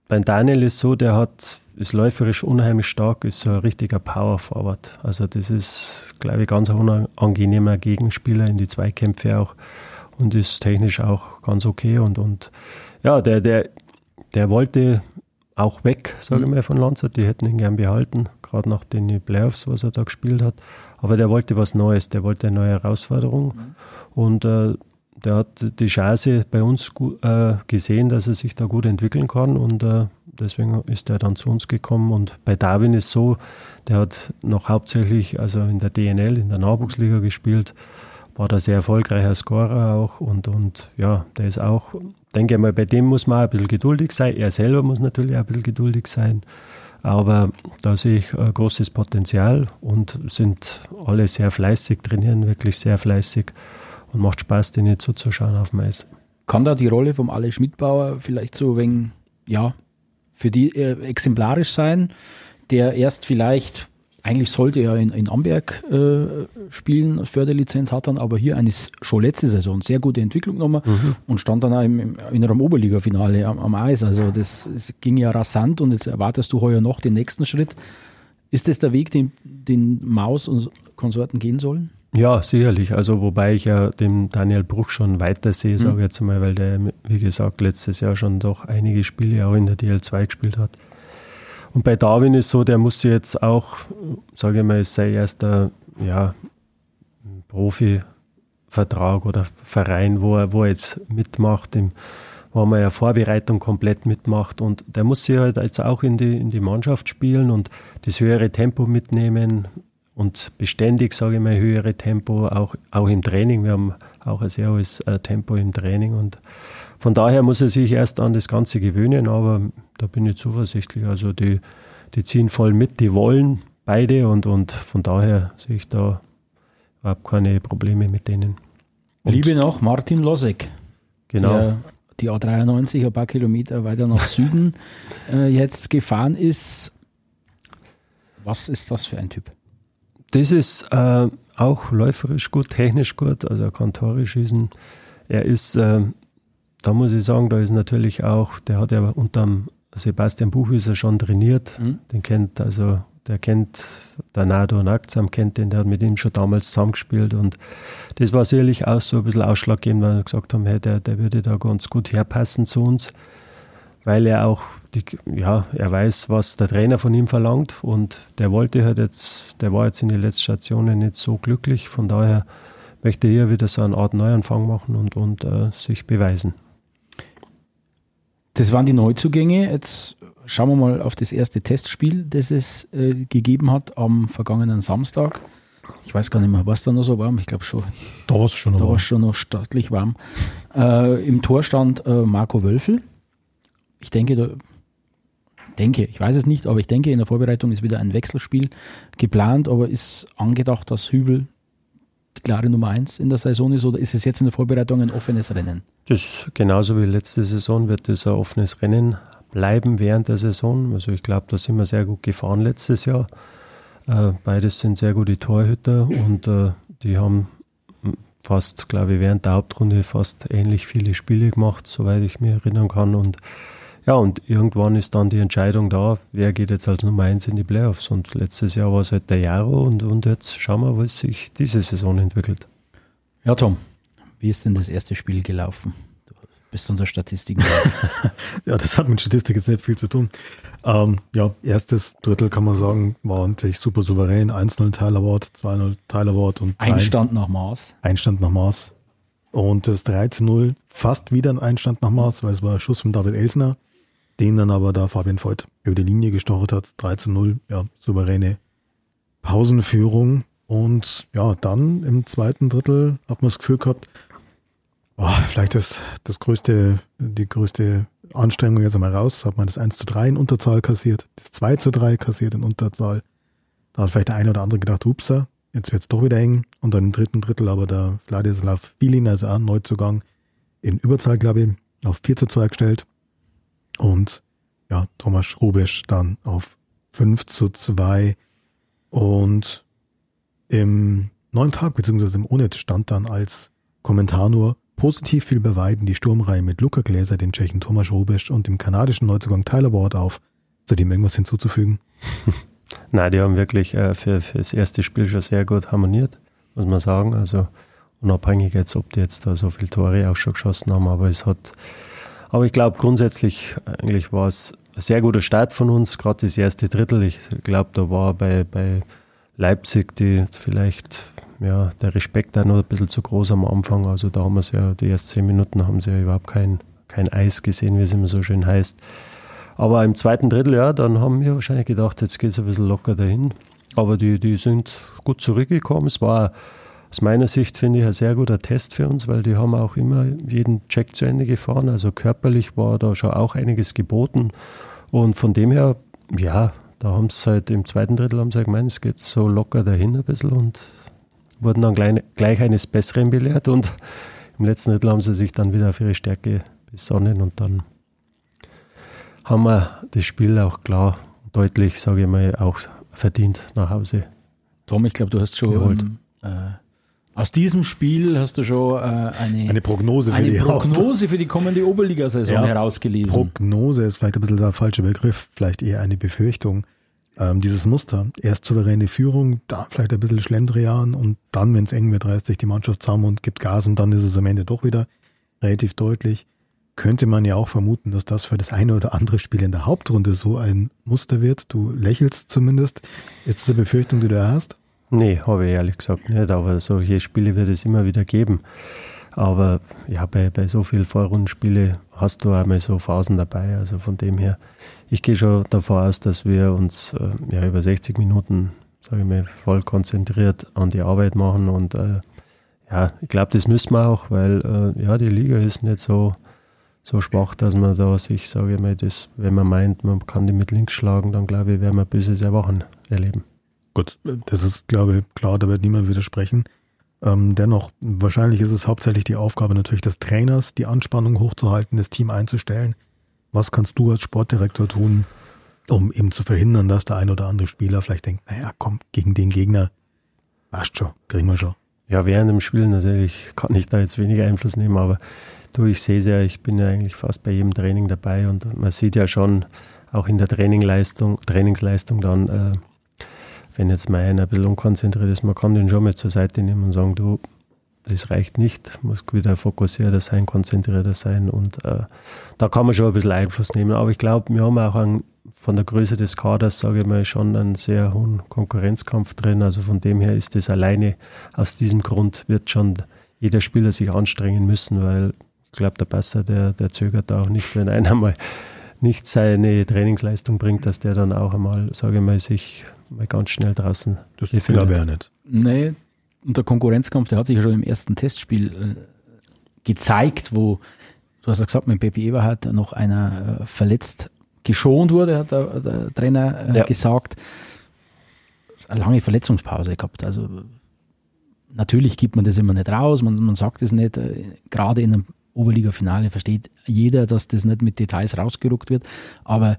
beim Daniel ist so, der hat, ist läuferisch unheimlich stark, ist so ein richtiger Power Forward. Also das ist, glaube ich, ganz ein unangenehmer Gegenspieler in die Zweikämpfe auch und ist technisch auch ganz okay. Und, und ja, der, der, der wollte auch weg, sage ich mhm. mal, von Landshut. Die hätten ihn gern behalten, gerade nach den Playoffs, was er da gespielt hat. Aber der wollte was Neues, der wollte eine neue Herausforderung. Mhm. Und äh, der hat die Chance bei uns äh, gesehen, dass er sich da gut entwickeln kann. Und äh, deswegen ist er dann zu uns gekommen. Und bei Darwin ist so, der hat noch hauptsächlich also in der DNL, in der Nachwuchsliga gespielt, war da sehr erfolgreicher Scorer auch. Und, und ja, der ist auch, denke ich mal, bei dem muss man auch ein bisschen geduldig sein. Er selber muss natürlich auch ein bisschen geduldig sein. Aber da sehe ich ein großes Potenzial und sind alle sehr fleißig, trainieren wirklich sehr fleißig und macht Spaß, denen zuzuschauen auf dem Eis. Kann da die Rolle vom Ale Schmidbauer vielleicht so wegen, ja, für die äh, exemplarisch sein, der erst vielleicht eigentlich sollte er in, in Amberg äh, spielen, Förderlizenz hat dann aber hier eine schon letzte Saison sehr gute Entwicklung genommen mhm. und stand dann auch im, im, in einem Oberliga-Finale am, am, Eis. Also das, das, ging ja rasant und jetzt erwartest du heuer noch den nächsten Schritt. Ist das der Weg, den, den Maus und Konsorten gehen sollen? Ja, sicherlich. Also wobei ich ja dem Daniel Bruch schon weiter sehe, sage ich mhm. jetzt mal, weil der, wie gesagt, letztes Jahr schon doch einige Spiele auch in der DL2 gespielt hat. Und bei Darwin ist so, der muss jetzt auch, sage ich mal, sei erster ja, Profivertrag oder Verein, wo er, wo er jetzt mitmacht, im, wo man ja Vorbereitung komplett mitmacht und der muss sich halt jetzt auch in die, in die Mannschaft spielen und das höhere Tempo mitnehmen und beständig, sage ich mal, höhere Tempo, auch, auch im Training. Wir haben auch ein sehr hohes äh, Tempo im Training und von daher muss er sich erst an das Ganze gewöhnen, aber da bin ich zuversichtlich. Also die, die ziehen voll mit, die wollen beide und, und von daher sehe ich da überhaupt keine Probleme mit denen. Und Liebe noch Martin Losek. Genau. Der die A93 ein paar Kilometer weiter nach Süden äh, jetzt gefahren ist. Was ist das für ein Typ? Das ist äh, auch läuferisch gut, technisch gut, also er kann Tore schießen. Er ist, äh, da muss ich sagen, da ist natürlich auch, der hat ja unterm Sebastian Buchwieser schon trainiert. Mhm. Den kennt also der kennt der Nado Nakzam, kennt den, der hat mit ihm schon damals zusammengespielt und das war sicherlich auch so ein bisschen ausschlaggebend, weil wir gesagt haben, hey, der, der würde da ganz gut herpassen zu uns, weil er auch, die, ja, er weiß, was der Trainer von ihm verlangt und der wollte halt jetzt, der war jetzt in den letzten Stationen nicht so glücklich, von daher möchte er wieder so eine Art Neuanfang machen und, und äh, sich beweisen. Das waren die Neuzugänge. Jetzt schauen wir mal auf das erste Testspiel, das es äh, gegeben hat am vergangenen Samstag. Ich weiß gar nicht mehr, war es da noch so warm? Ich glaube schon. Da war es schon, da schon noch stattlich warm. Äh, Im Tor stand äh, Marco Wölfel. Ich denke, da, denke, ich weiß es nicht, aber ich denke, in der Vorbereitung ist wieder ein Wechselspiel geplant, aber ist angedacht, dass Hübel die klare Nummer eins in der Saison ist oder ist es jetzt in der Vorbereitung ein offenes Rennen? Das genauso wie letzte Saison wird es ein offenes Rennen bleiben während der Saison. Also ich glaube, da sind wir sehr gut gefahren letztes Jahr. Äh, beides sind sehr gute Torhüter und äh, die haben fast, glaube ich, während der Hauptrunde fast ähnlich viele Spiele gemacht, soweit ich mich erinnern kann. Und ja, und irgendwann ist dann die Entscheidung da, wer geht jetzt als Nummer eins in die Playoffs. Und letztes Jahr war es halt der Jaro und, und jetzt schauen wir, was sich diese Saison entwickelt. Ja, Tom, wie ist denn das erste Spiel gelaufen? bist unser Statistiker. ja, das hat mit Statistik jetzt nicht viel zu tun. Ähm, ja, erstes Drittel kann man sagen, war natürlich super souverän. 1-0 Tyler Ward, 2-0 Tyler Ward und Einstand nach Maß. Einstand nach Maß. Und das 13-0 fast wieder ein Einstand nach Maß, weil es war ein Schuss von David Elsner, den dann aber da Fabian Voigt über die Linie gestochert hat. 13-0, ja, souveräne Pausenführung. Und ja, dann im zweiten Drittel hat man das Gefühl gehabt, Oh, vielleicht ist das größte, die größte Anstrengung jetzt einmal raus. Hat man das 1 zu 3 in Unterzahl kassiert, das 2 zu 3 kassiert in Unterzahl. Da hat vielleicht der eine oder andere gedacht, upsa, jetzt wird's doch wieder eng. Und dann im dritten Drittel aber der Vladislav Vilin, also auch Neuzugang, in Überzahl, glaube ich, auf 4 zu 2 gestellt. Und ja, Thomas Rubisch dann auf 5 zu 2. Und im neuen Tag, beziehungsweise im Onet stand dann als Kommentar nur Positiv fiel bei Weiden die Sturmreihe mit Luca Gläser, dem Tschechen Thomas Robesch und dem kanadischen Neuzugang Tyler Ward auf. Seitdem irgendwas hinzuzufügen? Nein, die haben wirklich äh, für, für das erste Spiel schon sehr gut harmoniert, muss man sagen. Also unabhängig jetzt, ob die jetzt da so viele Tore auch schon geschossen haben, aber es hat, aber ich glaube grundsätzlich eigentlich war es ein sehr guter Start von uns, gerade das erste Drittel. Ich glaube, da war bei, bei Leipzig, die vielleicht ja, der Respekt da noch ein bisschen zu groß am Anfang. Also da haben wir es ja, die ersten zehn Minuten haben sie ja überhaupt kein, kein Eis gesehen, wie es immer so schön heißt. Aber im zweiten Drittel, ja, dann haben wir wahrscheinlich gedacht, jetzt geht es ein bisschen locker dahin. Aber die, die sind gut zurückgekommen. Es war aus meiner Sicht, finde ich, ein sehr guter Test für uns, weil die haben auch immer jeden Check zu Ende gefahren. Also körperlich war da schon auch einiges geboten. Und von dem her, ja, da haben sie halt im zweiten Drittel haben sie gemeint, es geht so locker dahin ein bisschen und wurden dann gleich, gleich eines Besseren belehrt und im letzten Drittel haben sie sich dann wieder auf ihre Stärke besonnen und dann haben wir das Spiel auch klar, deutlich, sage ich mal, auch verdient nach Hause. Tom, ich glaube, du hast schon geholt. Ähm, äh, aus diesem Spiel hast du schon äh, eine, eine Prognose, für, eine die Prognose für die kommende Oberligasaison ja, herausgelesen. Prognose ist vielleicht ein bisschen der falsche Begriff, vielleicht eher eine Befürchtung ähm, dieses Muster. Erst souveräne Führung, da vielleicht ein bisschen Schlendrian und dann, wenn es eng wird, reißt sich die Mannschaft zusammen und gibt Gas und dann ist es am Ende doch wieder relativ deutlich. Könnte man ja auch vermuten, dass das für das eine oder andere Spiel in der Hauptrunde so ein Muster wird. Du lächelst zumindest. Jetzt ist eine Befürchtung, die du hast? Nee, habe ich ehrlich gesagt nicht, aber solche Spiele wird es immer wieder geben. Aber ja, bei, bei so vielen Vorrundenspielen hast du einmal so Phasen dabei. Also von dem her, ich gehe schon davon aus, dass wir uns äh, ja, über 60 Minuten, sage ich mal, voll konzentriert an die Arbeit machen. Und äh, ja, ich glaube, das müssen wir auch, weil äh, ja, die Liga ist nicht so, so schwach, dass man da sich, sage ich mal, das, wenn man meint, man kann die mit links schlagen, dann glaube ich, werden wir böse Erwachen erleben. Gut, das ist, glaube ich, klar, da wird niemand widersprechen. Ähm, dennoch, wahrscheinlich ist es hauptsächlich die Aufgabe natürlich des Trainers, die Anspannung hochzuhalten, das Team einzustellen. Was kannst du als Sportdirektor tun, um eben zu verhindern, dass der ein oder andere Spieler vielleicht denkt, naja, komm, gegen den Gegner, passt schon, kriegen wir schon. Ja, während dem Spiel natürlich kann ich da jetzt weniger Einfluss nehmen, aber du, ich sehe es ja, ich bin ja eigentlich fast bei jedem Training dabei und man sieht ja schon auch in der Trainingleistung, Trainingsleistung dann, äh, wenn jetzt mal einer ein bisschen unkonzentriert ist, man kann den schon mal zur Seite nehmen und sagen, du, das reicht nicht, muss wieder fokussierter sein, konzentrierter sein und äh, da kann man schon ein bisschen Einfluss nehmen. Aber ich glaube, wir haben auch einen, von der Größe des Kaders, sage ich mal, schon einen sehr hohen Konkurrenzkampf drin. Also von dem her ist das alleine, aus diesem Grund wird schon jeder Spieler sich anstrengen müssen, weil ich glaube, der Passer, der, der zögert da auch nicht, wenn einer mal nicht seine Trainingsleistung bringt, dass der dann auch einmal, sage ich mal, sich mal ganz schnell draußen. Das glaube ich ja nicht. Nee, und der Konkurrenzkampf, der hat sich ja schon im ersten Testspiel äh, gezeigt, wo, du hast ja gesagt, mit Pepe Eberhardt noch einer äh, verletzt geschont wurde, hat der, der Trainer äh, ja. gesagt. Eine lange Verletzungspause gehabt. Also natürlich gibt man das immer nicht raus, man, man sagt es nicht. Äh, gerade in einem Oberliga-Finale versteht jeder, dass das nicht mit Details rausgerückt wird. Aber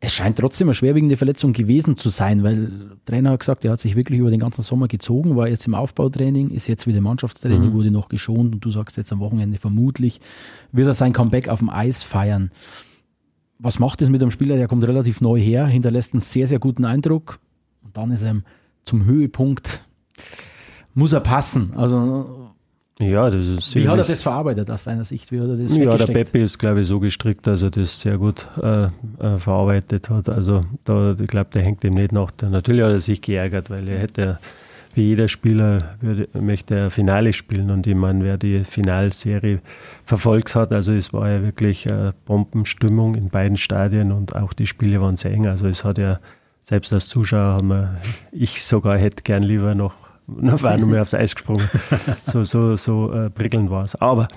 es scheint trotzdem eine schwerwiegende Verletzung gewesen zu sein, weil der Trainer hat gesagt, er hat sich wirklich über den ganzen Sommer gezogen, war jetzt im Aufbautraining, ist jetzt wieder Mannschaftstraining, mhm. wurde noch geschont und du sagst jetzt am Wochenende vermutlich wird er sein Comeback auf dem Eis feiern. Was macht es mit einem Spieler, der kommt relativ neu her, hinterlässt einen sehr, sehr guten Eindruck und dann ist er zum Höhepunkt, muss er passen. Also ja, das ist Wie hat er das verarbeitet aus deiner Sicht? Wie hat er das Ja, der Pepe ist, glaube ich, so gestrickt, dass er das sehr gut äh, äh, verarbeitet hat. Also da, ich glaube, der hängt ihm nicht nach. Natürlich hat er sich geärgert, weil er hätte, wie jeder Spieler, würde, möchte er Finale spielen. Und ich meine, wer die Finalserie verfolgt hat, also es war ja wirklich äh, Bombenstimmung in beiden Stadien und auch die Spiele waren sehr eng. Also es hat ja, selbst als Zuschauer haben wir, ich sogar hätte gern lieber noch dann war nur mehr aufs Eis gesprungen. So, so, so äh, prickelnd war es. Aber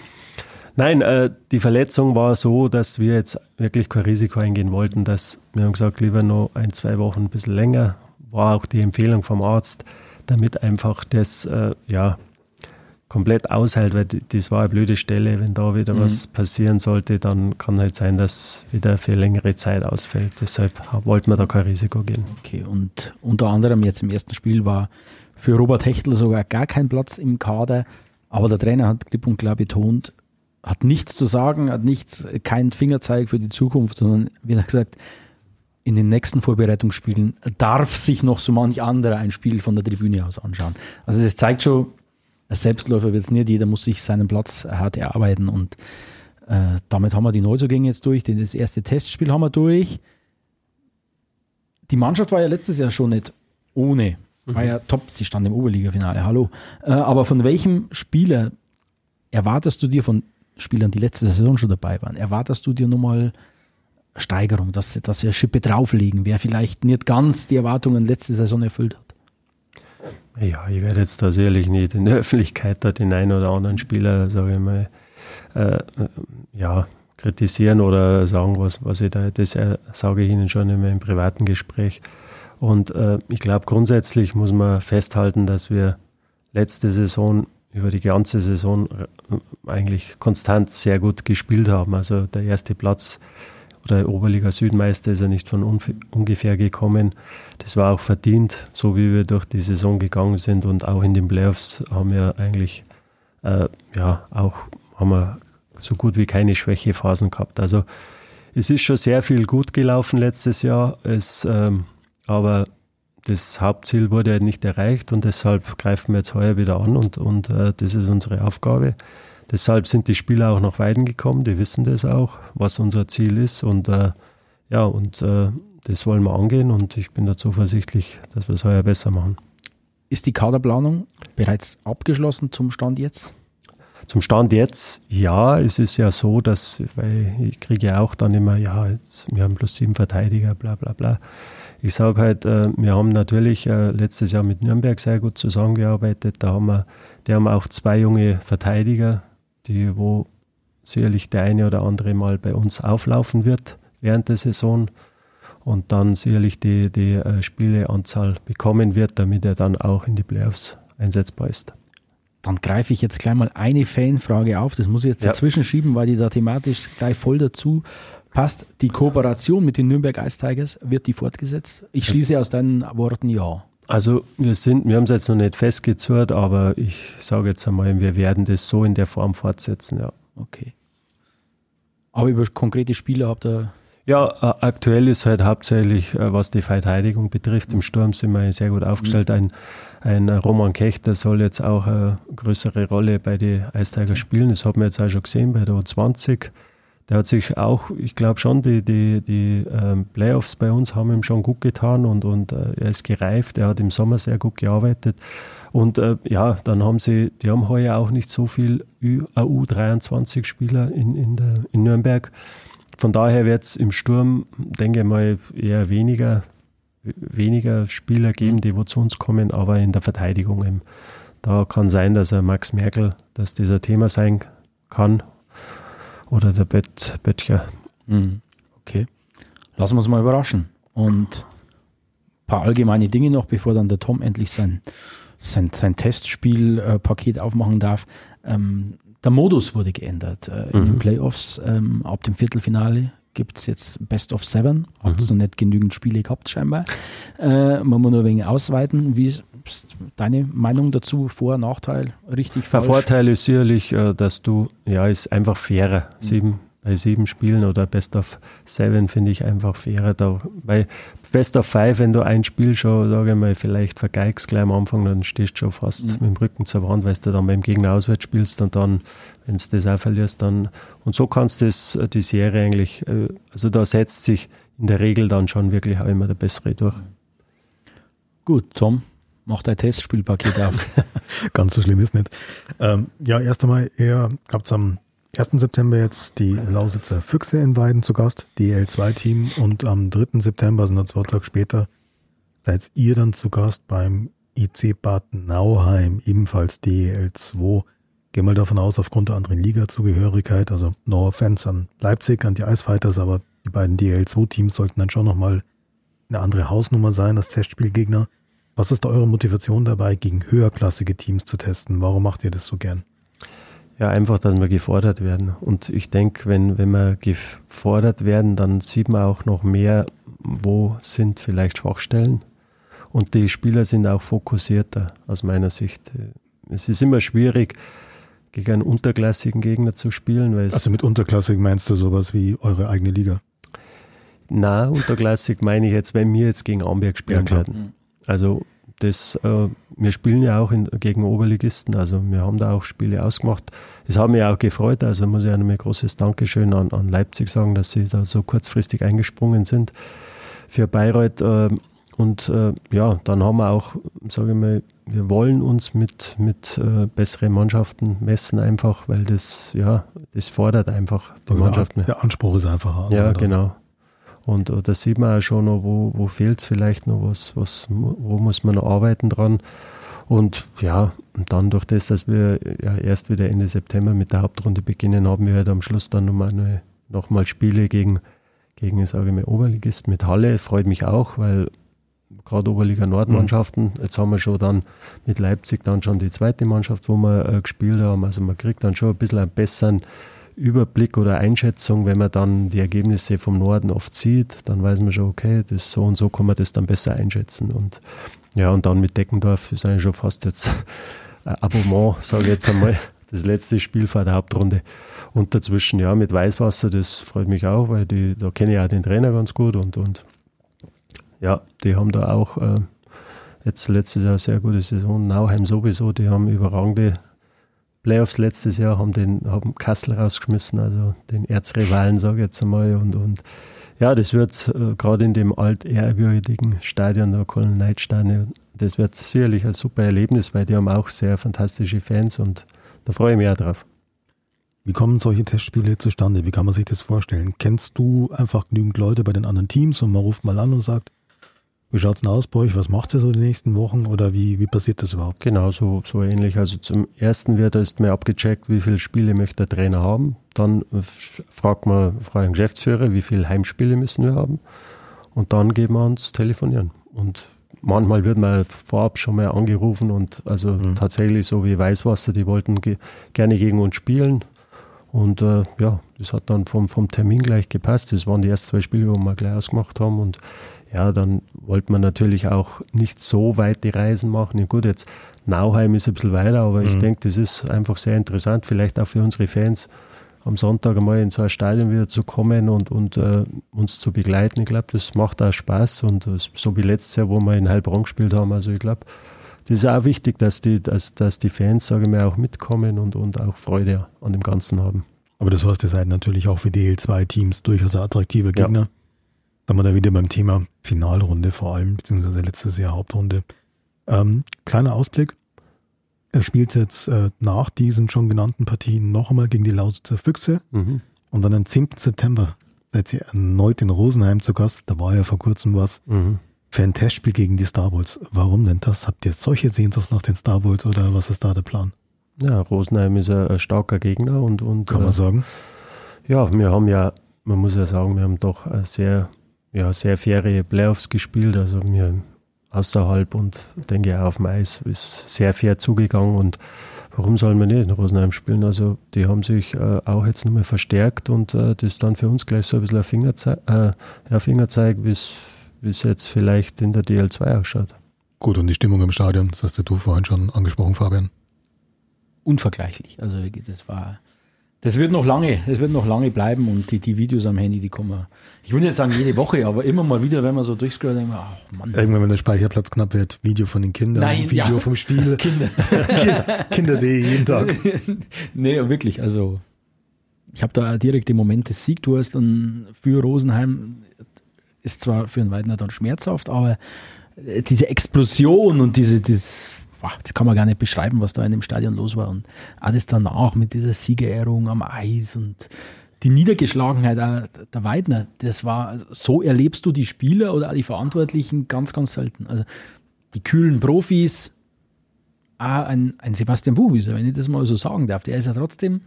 nein, äh, die Verletzung war so, dass wir jetzt wirklich kein Risiko eingehen wollten. Dass wir haben gesagt, lieber noch ein, zwei Wochen ein bisschen länger. War auch die Empfehlung vom Arzt, damit einfach das äh, ja, komplett aushält, weil das war eine blöde Stelle. Wenn da wieder mhm. was passieren sollte, dann kann halt sein, dass wieder für längere Zeit ausfällt. Deshalb wollten wir da kein Risiko gehen. Okay, und unter anderem jetzt im ersten Spiel war für Robert Hechtel sogar gar kein Platz im Kader. Aber der Trainer hat klipp und klar betont, hat nichts zu sagen, hat nichts, keinen Fingerzeig für die Zukunft, sondern wie er gesagt, in den nächsten Vorbereitungsspielen darf sich noch so manch anderer ein Spiel von der Tribüne aus anschauen. Also das zeigt schon, ein Selbstläufer wird es nicht, jeder muss sich seinen Platz hart erarbeiten und äh, damit haben wir die Neuzugänge jetzt durch, das erste Testspiel haben wir durch. Die Mannschaft war ja letztes Jahr schon nicht ohne war ja top, sie stand im Oberliga-Finale, hallo. Äh, aber von welchem Spieler erwartest du dir von Spielern, die letzte Saison schon dabei waren, erwartest du dir nochmal Steigerung, dass, dass sie eine Schippe drauflegen, wer vielleicht nicht ganz die Erwartungen letzte Saison erfüllt hat? Ja, ich werde jetzt da sicherlich nicht in der Öffentlichkeit da den einen oder anderen Spieler, sage ich mal, äh, ja, kritisieren oder sagen, was, was ich da, das äh, sage ich Ihnen schon in meinem privaten Gespräch. Und äh, ich glaube, grundsätzlich muss man festhalten, dass wir letzte Saison über die ganze Saison äh, eigentlich konstant sehr gut gespielt haben. Also der erste Platz oder Oberliga Südmeister ist ja nicht von ungefähr gekommen. Das war auch verdient, so wie wir durch die Saison gegangen sind und auch in den Playoffs haben wir eigentlich äh, ja auch haben wir so gut wie keine Schwächephasen gehabt. Also es ist schon sehr viel gut gelaufen letztes Jahr. Es ähm, aber das Hauptziel wurde halt nicht erreicht und deshalb greifen wir jetzt heuer wieder an und, und äh, das ist unsere Aufgabe. Deshalb sind die Spieler auch nach Weiden gekommen, die wissen das auch, was unser Ziel ist und äh, ja, und äh, das wollen wir angehen und ich bin da zuversichtlich, dass wir es heuer besser machen. Ist die Kaderplanung bereits abgeschlossen zum Stand jetzt? Zum Stand jetzt, ja, es ist ja so, dass, weil ich kriege ja auch dann immer, ja, jetzt, wir haben plus sieben Verteidiger, bla bla bla. Ich sage halt, äh, wir haben natürlich äh, letztes Jahr mit Nürnberg sehr gut zusammengearbeitet. Da haben wir, die haben auch zwei junge Verteidiger, die, wo sicherlich der eine oder andere mal bei uns auflaufen wird während der Saison und dann sicherlich die, die äh, Spieleanzahl bekommen wird, damit er dann auch in die Playoffs einsetzbar ist. Dann greife ich jetzt gleich mal eine Fanfrage auf. Das muss ich jetzt ja. dazwischen schieben, weil die da thematisch gleich voll dazu passt. Die Kooperation mit den Nürnberg Ice Tigers, wird die fortgesetzt? Ich schließe aus deinen Worten ja. Also wir sind, wir haben es jetzt noch nicht festgezurrt, aber ich sage jetzt einmal, wir werden das so in der Form fortsetzen, ja. Okay. Aber über konkrete Spiele habt ihr ja, äh, aktuell ist halt hauptsächlich, äh, was die Verteidigung betrifft, im Sturm sind wir sehr gut aufgestellt. Mhm. Ein, ein Roman Kechter soll jetzt auch eine größere Rolle bei den Eisteiger spielen. Das haben wir jetzt auch schon gesehen bei der U20. Der hat sich auch, ich glaube schon, die, die, die ähm, Playoffs bei uns haben ihm schon gut getan und, und äh, er ist gereift. Er hat im Sommer sehr gut gearbeitet. Und äh, ja, dann haben sie, die haben heuer auch nicht so viel U23-Spieler in, in, in Nürnberg. Von daher wird es im Sturm, denke ich mal, eher weniger, weniger Spieler geben, die wo zu uns kommen, aber in der Verteidigung eben. Da kann sein, dass er Max Merkel, dass dieser Thema sein kann. Oder der Bött, Böttcher. Mhm. Okay. Lassen wir uns mal überraschen. Und ein paar allgemeine Dinge noch, bevor dann der Tom endlich sein, sein, sein Testspielpaket aufmachen darf. Ähm, der Modus wurde geändert. Äh, in mhm. den Playoffs ähm, ab dem Viertelfinale gibt es jetzt Best of Seven. Hat es mhm. noch nicht genügend Spiele gehabt, scheinbar. Äh, man muss nur wegen ausweiten. Wie ist deine Meinung dazu? Vor-, Nachteil? Richtig, falsch? Der Vorteil ist sicherlich, äh, dass du, ja, ist einfach fairer. Mhm. Sieben bei sieben Spielen oder Best of Seven finde ich einfach fairer. Da, bei Best of Five, wenn du ein Spiel schon, sage ich mal, vielleicht vergeigst gleich am Anfang, dann stehst du schon fast mhm. mit dem Rücken zur Wand, weil du dann beim Gegner auswärts spielst und dann, wenn du das auch verlierst, dann und so kannst du das, äh, die Serie eigentlich, äh, also da setzt sich in der Regel dann schon wirklich auch immer der Bessere durch. Gut, Tom, mach dein Testspielpaket auf. Ganz so schlimm ist nicht. Ähm, ja, erst einmal, ihr habt am 1. September jetzt die Lausitzer Füchse in Weiden zu Gast, DL2-Team. Und am 3. September, also zwei Tage später, seid ihr dann zu Gast beim IC Bad Nauheim, ebenfalls DL2. Gehen mal davon aus, aufgrund der anderen Liga-Zugehörigkeit, also no offense an Leipzig, an die Icefighters, aber die beiden DL2-Teams sollten dann schon nochmal eine andere Hausnummer sein als Testspielgegner. Was ist da eure Motivation dabei, gegen höherklassige Teams zu testen? Warum macht ihr das so gern? Ja, einfach, dass wir gefordert werden. Und ich denke, wenn, wenn wir gefordert werden, dann sieht man auch noch mehr, wo sind vielleicht Schwachstellen. Und die Spieler sind auch fokussierter aus meiner Sicht. Es ist immer schwierig, gegen einen unterklassigen Gegner zu spielen. Weil also mit unterklassig meinst du sowas wie eure eigene Liga? Na, unterklassig meine ich jetzt, wenn wir jetzt gegen Amberg spielen ja, werden. Also das, äh, wir spielen ja auch in, gegen Oberligisten, also wir haben da auch Spiele ausgemacht. Es hat mich auch gefreut, also muss ich auch nochmal ein großes Dankeschön an, an Leipzig sagen, dass sie da so kurzfristig eingesprungen sind für Bayreuth. Äh, und äh, ja, dann haben wir auch, sage ich mal, wir wollen uns mit, mit äh, besseren Mannschaften messen, einfach, weil das, ja, das fordert einfach die also Mannschaft. Der, der Anspruch ist einfach. Ja, genau. Und äh, da sieht man auch schon noch, wo, wo fehlt es vielleicht noch, was, was, wo muss man noch arbeiten dran. Und ja, und dann durch das, dass wir ja erst wieder Ende September mit der Hauptrunde beginnen, haben wir halt am Schluss dann nochmal noch mal Spiele gegen, gegen sage ich mal, Oberligist mit Halle. Freut mich auch, weil gerade Oberliga Nordmannschaften, mhm. jetzt haben wir schon dann mit Leipzig dann schon die zweite Mannschaft, wo wir äh, gespielt haben. Also man kriegt dann schon ein bisschen einen besseren Überblick oder Einschätzung, wenn man dann die Ergebnisse vom Norden oft sieht, dann weiß man schon, okay, das so und so kann man das dann besser einschätzen. Und ja, und dann mit Deckendorf ist eigentlich schon fast jetzt ein Abonnement, sage ich jetzt einmal, das letzte Spiel vor der Hauptrunde. Und dazwischen, ja, mit Weißwasser, das freut mich auch, weil die, da kenne ich auch den Trainer ganz gut und, und ja, die haben da auch äh, jetzt letztes Jahr eine sehr gute Saison. Nauheim sowieso, die haben überragende Playoffs letztes Jahr haben den haben Kassel rausgeschmissen, also den Erzrivalen, sage ich jetzt einmal. Und, und ja, das wird äh, gerade in dem altehrwürdigen Stadion, der Colin Knight Stadion, das wird sicherlich ein super Erlebnis, weil die haben auch sehr fantastische Fans und da freue ich mich auch drauf. Wie kommen solche Testspiele zustande? Wie kann man sich das vorstellen? Kennst du einfach genügend Leute bei den anderen Teams und man ruft mal an und sagt, wie schaut es denn aus bei euch? Was macht ihr so die nächsten Wochen oder wie, wie passiert das überhaupt? Genau, so, so ähnlich. Also zum ersten wird erst mal abgecheckt, wie viele Spiele möchte der Trainer haben. Dann fragt man, fragt den Geschäftsführer, wie viele Heimspiele müssen wir haben. Und dann gehen wir uns telefonieren. Und manchmal wird man vorab schon mal angerufen und also mhm. tatsächlich so wie Weißwasser, die wollten ge gerne gegen uns spielen. Und äh, ja, das hat dann vom, vom Termin gleich gepasst. Das waren die ersten zwei Spiele, wo wir gleich ausgemacht haben. Und ja, dann wollte man natürlich auch nicht so weit die Reisen machen. Ja, gut, jetzt Nauheim ist ein bisschen weiter, aber mhm. ich denke, das ist einfach sehr interessant, vielleicht auch für unsere Fans, am Sonntag einmal in so ein Stadion wieder zu kommen und, und äh, uns zu begleiten. Ich glaube, das macht auch Spaß und das, so wie letztes Jahr, wo wir in Heilbronn gespielt haben. Also ich glaube, das ist auch wichtig, dass die, dass, dass die Fans, sage ich mal, auch mitkommen und, und auch Freude an dem Ganzen haben. Aber das heißt, ihr seid natürlich auch für DL2-Teams durchaus ein attraktiver Gegner. Ja. Dann wir da wieder beim Thema Finalrunde vor allem, beziehungsweise letztes Jahr Hauptrunde. Ähm, kleiner Ausblick. Er spielt jetzt äh, nach diesen schon genannten Partien noch einmal gegen die Lausitzer Füchse. Mhm. Und dann am 10. September seid ihr erneut in Rosenheim zu Gast. Da war ja vor kurzem was mhm. Für ein Testspiel gegen die Star Wars. Warum denn das? Habt ihr solche Sehnsucht nach den Star Wars oder was ist da der Plan? Ja, Rosenheim ist ein, ein starker Gegner und, und kann man äh, sagen. Ja, wir haben ja, man muss ja sagen, wir haben doch sehr, ja, sehr faire Playoffs gespielt. Also wir außerhalb und denke auch auf dem Eis ist sehr fair zugegangen und warum soll man nicht in Rosenheim spielen? Also die haben sich äh, auch jetzt nochmal verstärkt und äh, das ist dann für uns gleich so ein bisschen ein Fingerzeig, äh, ein Fingerzeig wie es jetzt vielleicht in der DL2 ausschaut. Gut, und die Stimmung im Stadion, das hast du vorhin schon angesprochen, Fabian. Unvergleichlich. Also das war das wird noch lange, das wird noch lange bleiben und die, die Videos am Handy, die kommen, ich würde nicht sagen jede Woche, aber immer mal wieder, wenn man so durchscrollt, denkt man, ach Mann. Irgendwann, wenn der Speicherplatz knapp wird, Video von den Kindern, Nein, Video ja. vom Spiel. Kinder. Kinder sehe ich jeden Tag. nee, wirklich, also ich habe da direkt den Moment des Siegtors dann für Rosenheim, ist zwar für einen Weidner dann schmerzhaft, aber diese Explosion und diese, dieses boah, das kann man gar nicht beschreiben, was da in dem Stadion los war. Und alles danach mit dieser Siegerehrung am Eis und die Niedergeschlagenheit der Weidner, das war, so erlebst du die Spieler oder die Verantwortlichen ganz, ganz selten. Also die kühlen Profis, auch ein, ein Sebastian Buchwieser, wenn ich das mal so sagen darf, der ist ja trotzdem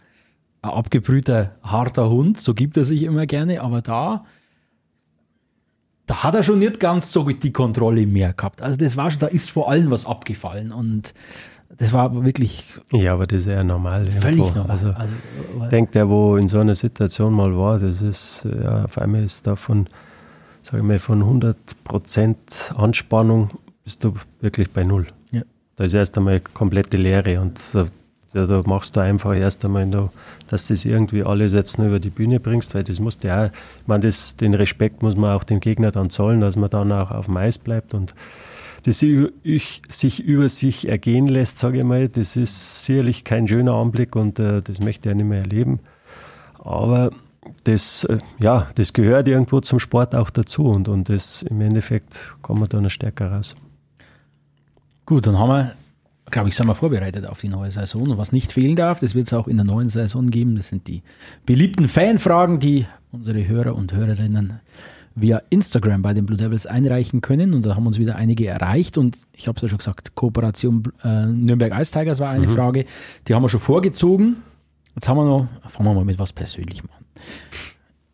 ein abgebrühter, harter Hund, so gibt er sich immer gerne, aber da da hat er schon nicht ganz so die Kontrolle mehr gehabt. Also das war schon, da ist vor allem was abgefallen und das war wirklich. Ja, aber das ist ja normal. Völlig irgendwo. normal. Also, also denkt der, wo in so einer Situation mal war, das ist, ja, auf einmal ist da von, sage ich mal, von 100 Prozent Anspannung bist du wirklich bei Null. Ja. Da ist erst einmal komplette Leere und ja, da machst du einfach erst einmal, da, dass das irgendwie alles jetzt nur über die Bühne bringst, weil das musst du ja, ich meine, das, den Respekt muss man auch dem Gegner dann zollen, dass man dann auch auf dem Eis bleibt und das ich, sich über sich ergehen lässt, sage ich mal, das ist sicherlich kein schöner Anblick und äh, das möchte er nicht mehr erleben. Aber das, äh, ja, das gehört irgendwo zum Sport auch dazu und, und das im Endeffekt kommen wir da noch stärker raus. Gut, dann haben wir glaube ich, sind wir vorbereitet auf die neue Saison. Und was nicht fehlen darf, das wird es auch in der neuen Saison geben, das sind die beliebten Fanfragen, die unsere Hörer und Hörerinnen via Instagram bei den Blue Devils einreichen können. Und da haben uns wieder einige erreicht. Und ich habe es ja schon gesagt, Kooperation äh, Nürnberg Ice Tigers war eine mhm. Frage. Die haben wir schon vorgezogen. Jetzt haben wir noch, fangen wir mal mit was Persönlichem an.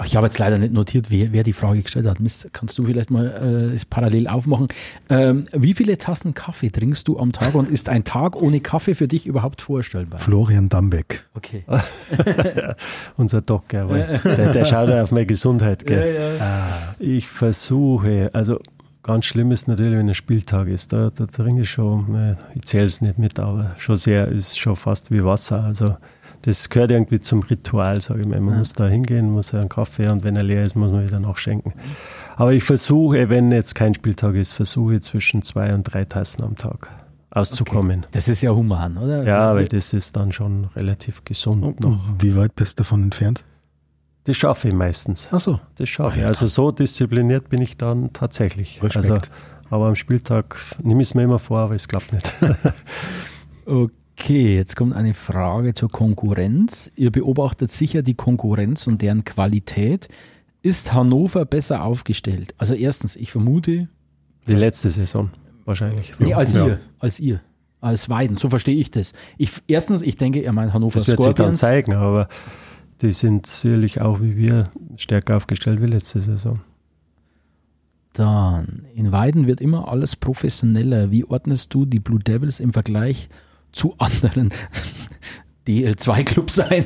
Ich habe jetzt leider nicht notiert, wer, wer die Frage gestellt hat. Mist, kannst du vielleicht mal äh, es parallel aufmachen? Ähm, wie viele Tassen Kaffee trinkst du am Tag und ist ein Tag ohne Kaffee für dich überhaupt vorstellbar? Florian Dambeck. Okay. Unser Doc, der, der schaut auf meine Gesundheit. Gell? Ja, ja. Ah, ich versuche, also ganz schlimm ist natürlich, wenn ein Spieltag ist. Da, da trinke ich schon, ich zähle es nicht mit, aber schon sehr, ist schon fast wie Wasser. Also das gehört irgendwie zum Ritual, sage ich mal. Man ja. muss da hingehen, muss einen Kaffee und wenn er leer ist, muss man wieder nachschenken. Aber ich versuche, wenn jetzt kein Spieltag ist, versuche zwischen zwei und drei Tassen am Tag auszukommen. Okay. Das ist ja human, oder? Ja, weil das ist dann schon relativ gesund und noch. Wie weit bist du davon entfernt? Das schaffe ich meistens. Ach so. Das schaffe ich. Also so diszipliniert bin ich dann tatsächlich. Respekt. Also, aber am Spieltag nehme ich es mir immer vor, aber es klappt nicht. okay. Okay, jetzt kommt eine Frage zur Konkurrenz. Ihr beobachtet sicher die Konkurrenz und deren Qualität. Ist Hannover besser aufgestellt? Also erstens, ich vermute. Die letzte Saison wahrscheinlich. Nee, als ja. ihr, als ihr, als Weiden. So verstehe ich das. Ich, erstens, ich denke, er meint Hannover Das wird Scorpions. sich dann zeigen, aber die sind sicherlich auch wie wir stärker aufgestellt wie letzte Saison. Dann, in Weiden wird immer alles professioneller. Wie ordnest du die Blue Devils im Vergleich zu anderen DL2-Clubs ein?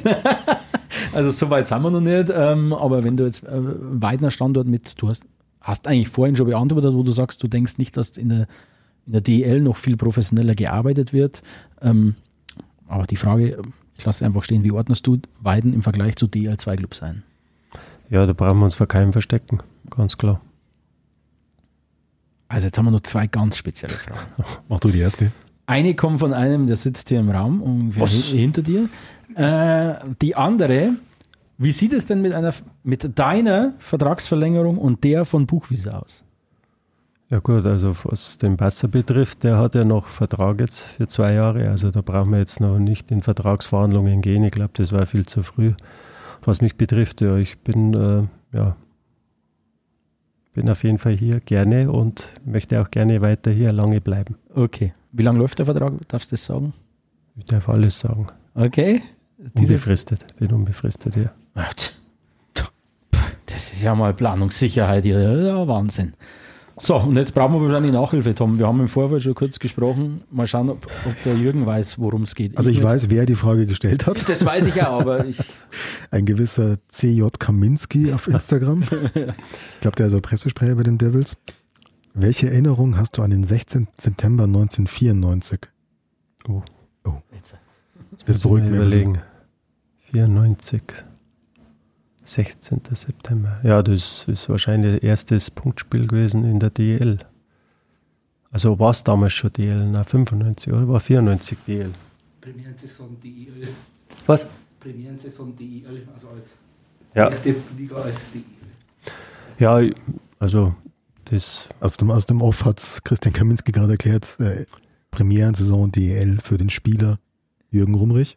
also so weit sind wir noch nicht. Ähm, aber wenn du jetzt äh, Weidener Standort mit, du hast, hast eigentlich vorhin schon beantwortet, wo du sagst, du denkst nicht, dass in der, in der DL noch viel professioneller gearbeitet wird. Ähm, aber die Frage, ich lasse einfach stehen, wie ordnest du Weiden im Vergleich zu DL2-Clubs ein? Ja, da brauchen wir uns vor keinem verstecken, ganz klar. Also jetzt haben wir noch zwei ganz spezielle Fragen. Mach du die erste. Eine kommt von einem, der sitzt hier im Raum ungefähr hinter dir. Äh, die andere, wie sieht es denn mit einer mit deiner Vertragsverlängerung und der von Buchwiese aus? Ja gut, also was den Basser betrifft, der hat ja noch Vertrag jetzt für zwei Jahre. Also da brauchen wir jetzt noch nicht in Vertragsverhandlungen gehen. Ich glaube, das war viel zu früh. Was mich betrifft, ja, ich bin äh, ja, bin auf jeden Fall hier gerne und möchte auch gerne weiter hier lange bleiben. Okay. Wie lange läuft der Vertrag? Darfst du das sagen? Ich darf alles sagen. Okay. Dieses unbefristet. Bin unbefristet, ja. Das ist ja mal Planungssicherheit hier. Ja, Wahnsinn. So, und jetzt brauchen wir wahrscheinlich Nachhilfe, Tom. Wir haben im Vorfeld schon kurz gesprochen. Mal schauen, ob, ob der Jürgen weiß, worum es geht. Also ich, ich weiß, wer die Frage gestellt hat. Das weiß ich ja, aber ich... Ein gewisser CJ Kaminski auf Instagram. ich glaube, der ist auch Pressesprecher bei den Devils. Welche Erinnerung hast du an den 16. September 1994? Oh. Oh. Das beruhigt mich. Überlegen. 94. 16. September. Ja, das ist wahrscheinlich erstes Punktspiel gewesen in der DL. Also war es damals schon DL, na 95 oder war 94 DL? Premierensaison DL. Was? Premierensaison DL, also als ja. erste Liga als DL. Ja, also das. Aus dem, aus dem Off hat Christian Kaminski gerade erklärt, äh, Premierensaison DL für den Spieler Jürgen Rumrich.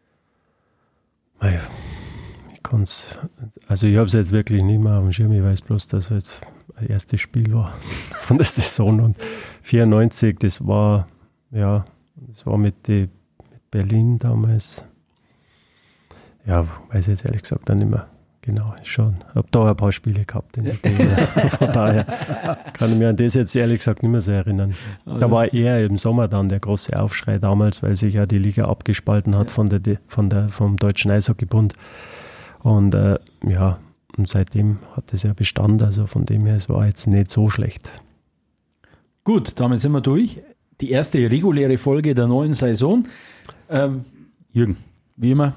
Naja kann's, also ich habe es jetzt wirklich nicht mehr auf dem Schirm, ich weiß bloß, dass es jetzt das erste Spiel war von der Saison und 94, das war, ja, das war mit, die, mit Berlin damals. Ja, weiß ich jetzt ehrlich gesagt dann nicht mehr genau, schon. Ich habe da ein paar Spiele gehabt in der Von daher kann ich mich an das jetzt ehrlich gesagt nicht mehr so erinnern. Da war eher im Sommer dann der große Aufschrei damals, weil sich ja die Liga abgespalten hat von der, von der, vom Deutschen Eishockeybund. Und äh, ja, und seitdem hat es ja Bestand, also von dem her, es war jetzt nicht so schlecht. Gut, damit sind wir durch. Die erste reguläre Folge der neuen Saison. Ähm, Jürgen, wie immer,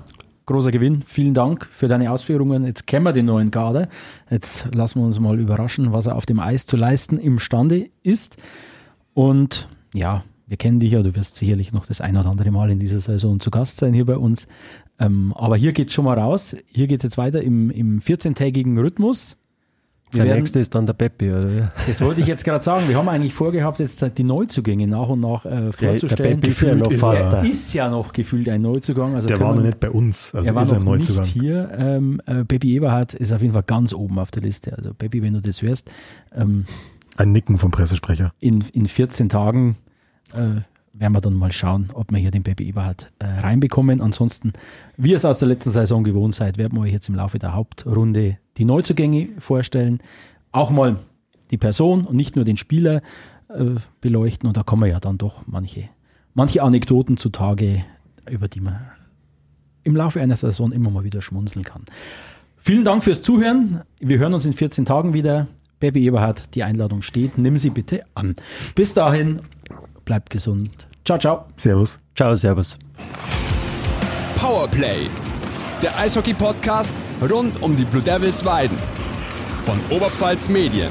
großer Gewinn. Vielen Dank für deine Ausführungen. Jetzt kennen wir den neuen Kader. Jetzt lassen wir uns mal überraschen, was er auf dem Eis zu leisten imstande ist. Und ja, wir kennen dich ja, du wirst sicherlich noch das ein oder andere Mal in dieser Saison zu Gast sein hier bei uns. Ähm, aber hier geht es schon mal raus. Hier geht es jetzt weiter im, im 14-tägigen Rhythmus. Der nächste ist dann der Peppi, oder? Das wollte ich jetzt gerade sagen. Wir haben eigentlich vorgehabt, jetzt die Neuzugänge nach und nach äh, vorzustellen. Der, der ist ja noch fast da. ist ja noch gefühlt ein Neuzugang. Also der war noch nicht bei uns. Also er war noch ein Neuzugang. nicht hier. Ähm, äh, Baby Eberhardt ist auf jeden Fall ganz oben auf der Liste. Also Baby, wenn du das hörst. Ähm, ein Nicken vom Pressesprecher. In, in 14 Tagen äh, werden wir dann mal schauen, ob wir hier den Baby Eberhard äh, reinbekommen. Ansonsten, wie ihr es aus der letzten Saison gewohnt seid, werden wir euch jetzt im Laufe der Hauptrunde die Neuzugänge vorstellen. Auch mal die Person und nicht nur den Spieler äh, beleuchten. Und da kommen ja dann doch manche, manche Anekdoten zutage, über die man im Laufe einer Saison immer mal wieder schmunzeln kann. Vielen Dank fürs Zuhören. Wir hören uns in 14 Tagen wieder. Baby Eberhard, die Einladung steht. Nimm sie bitte an. Bis dahin, bleibt gesund. Ciao, ciao. Servus. Ciao, servus. Powerplay. Der Eishockey-Podcast rund um die Blue Devils Weiden. Von Oberpfalz Medien.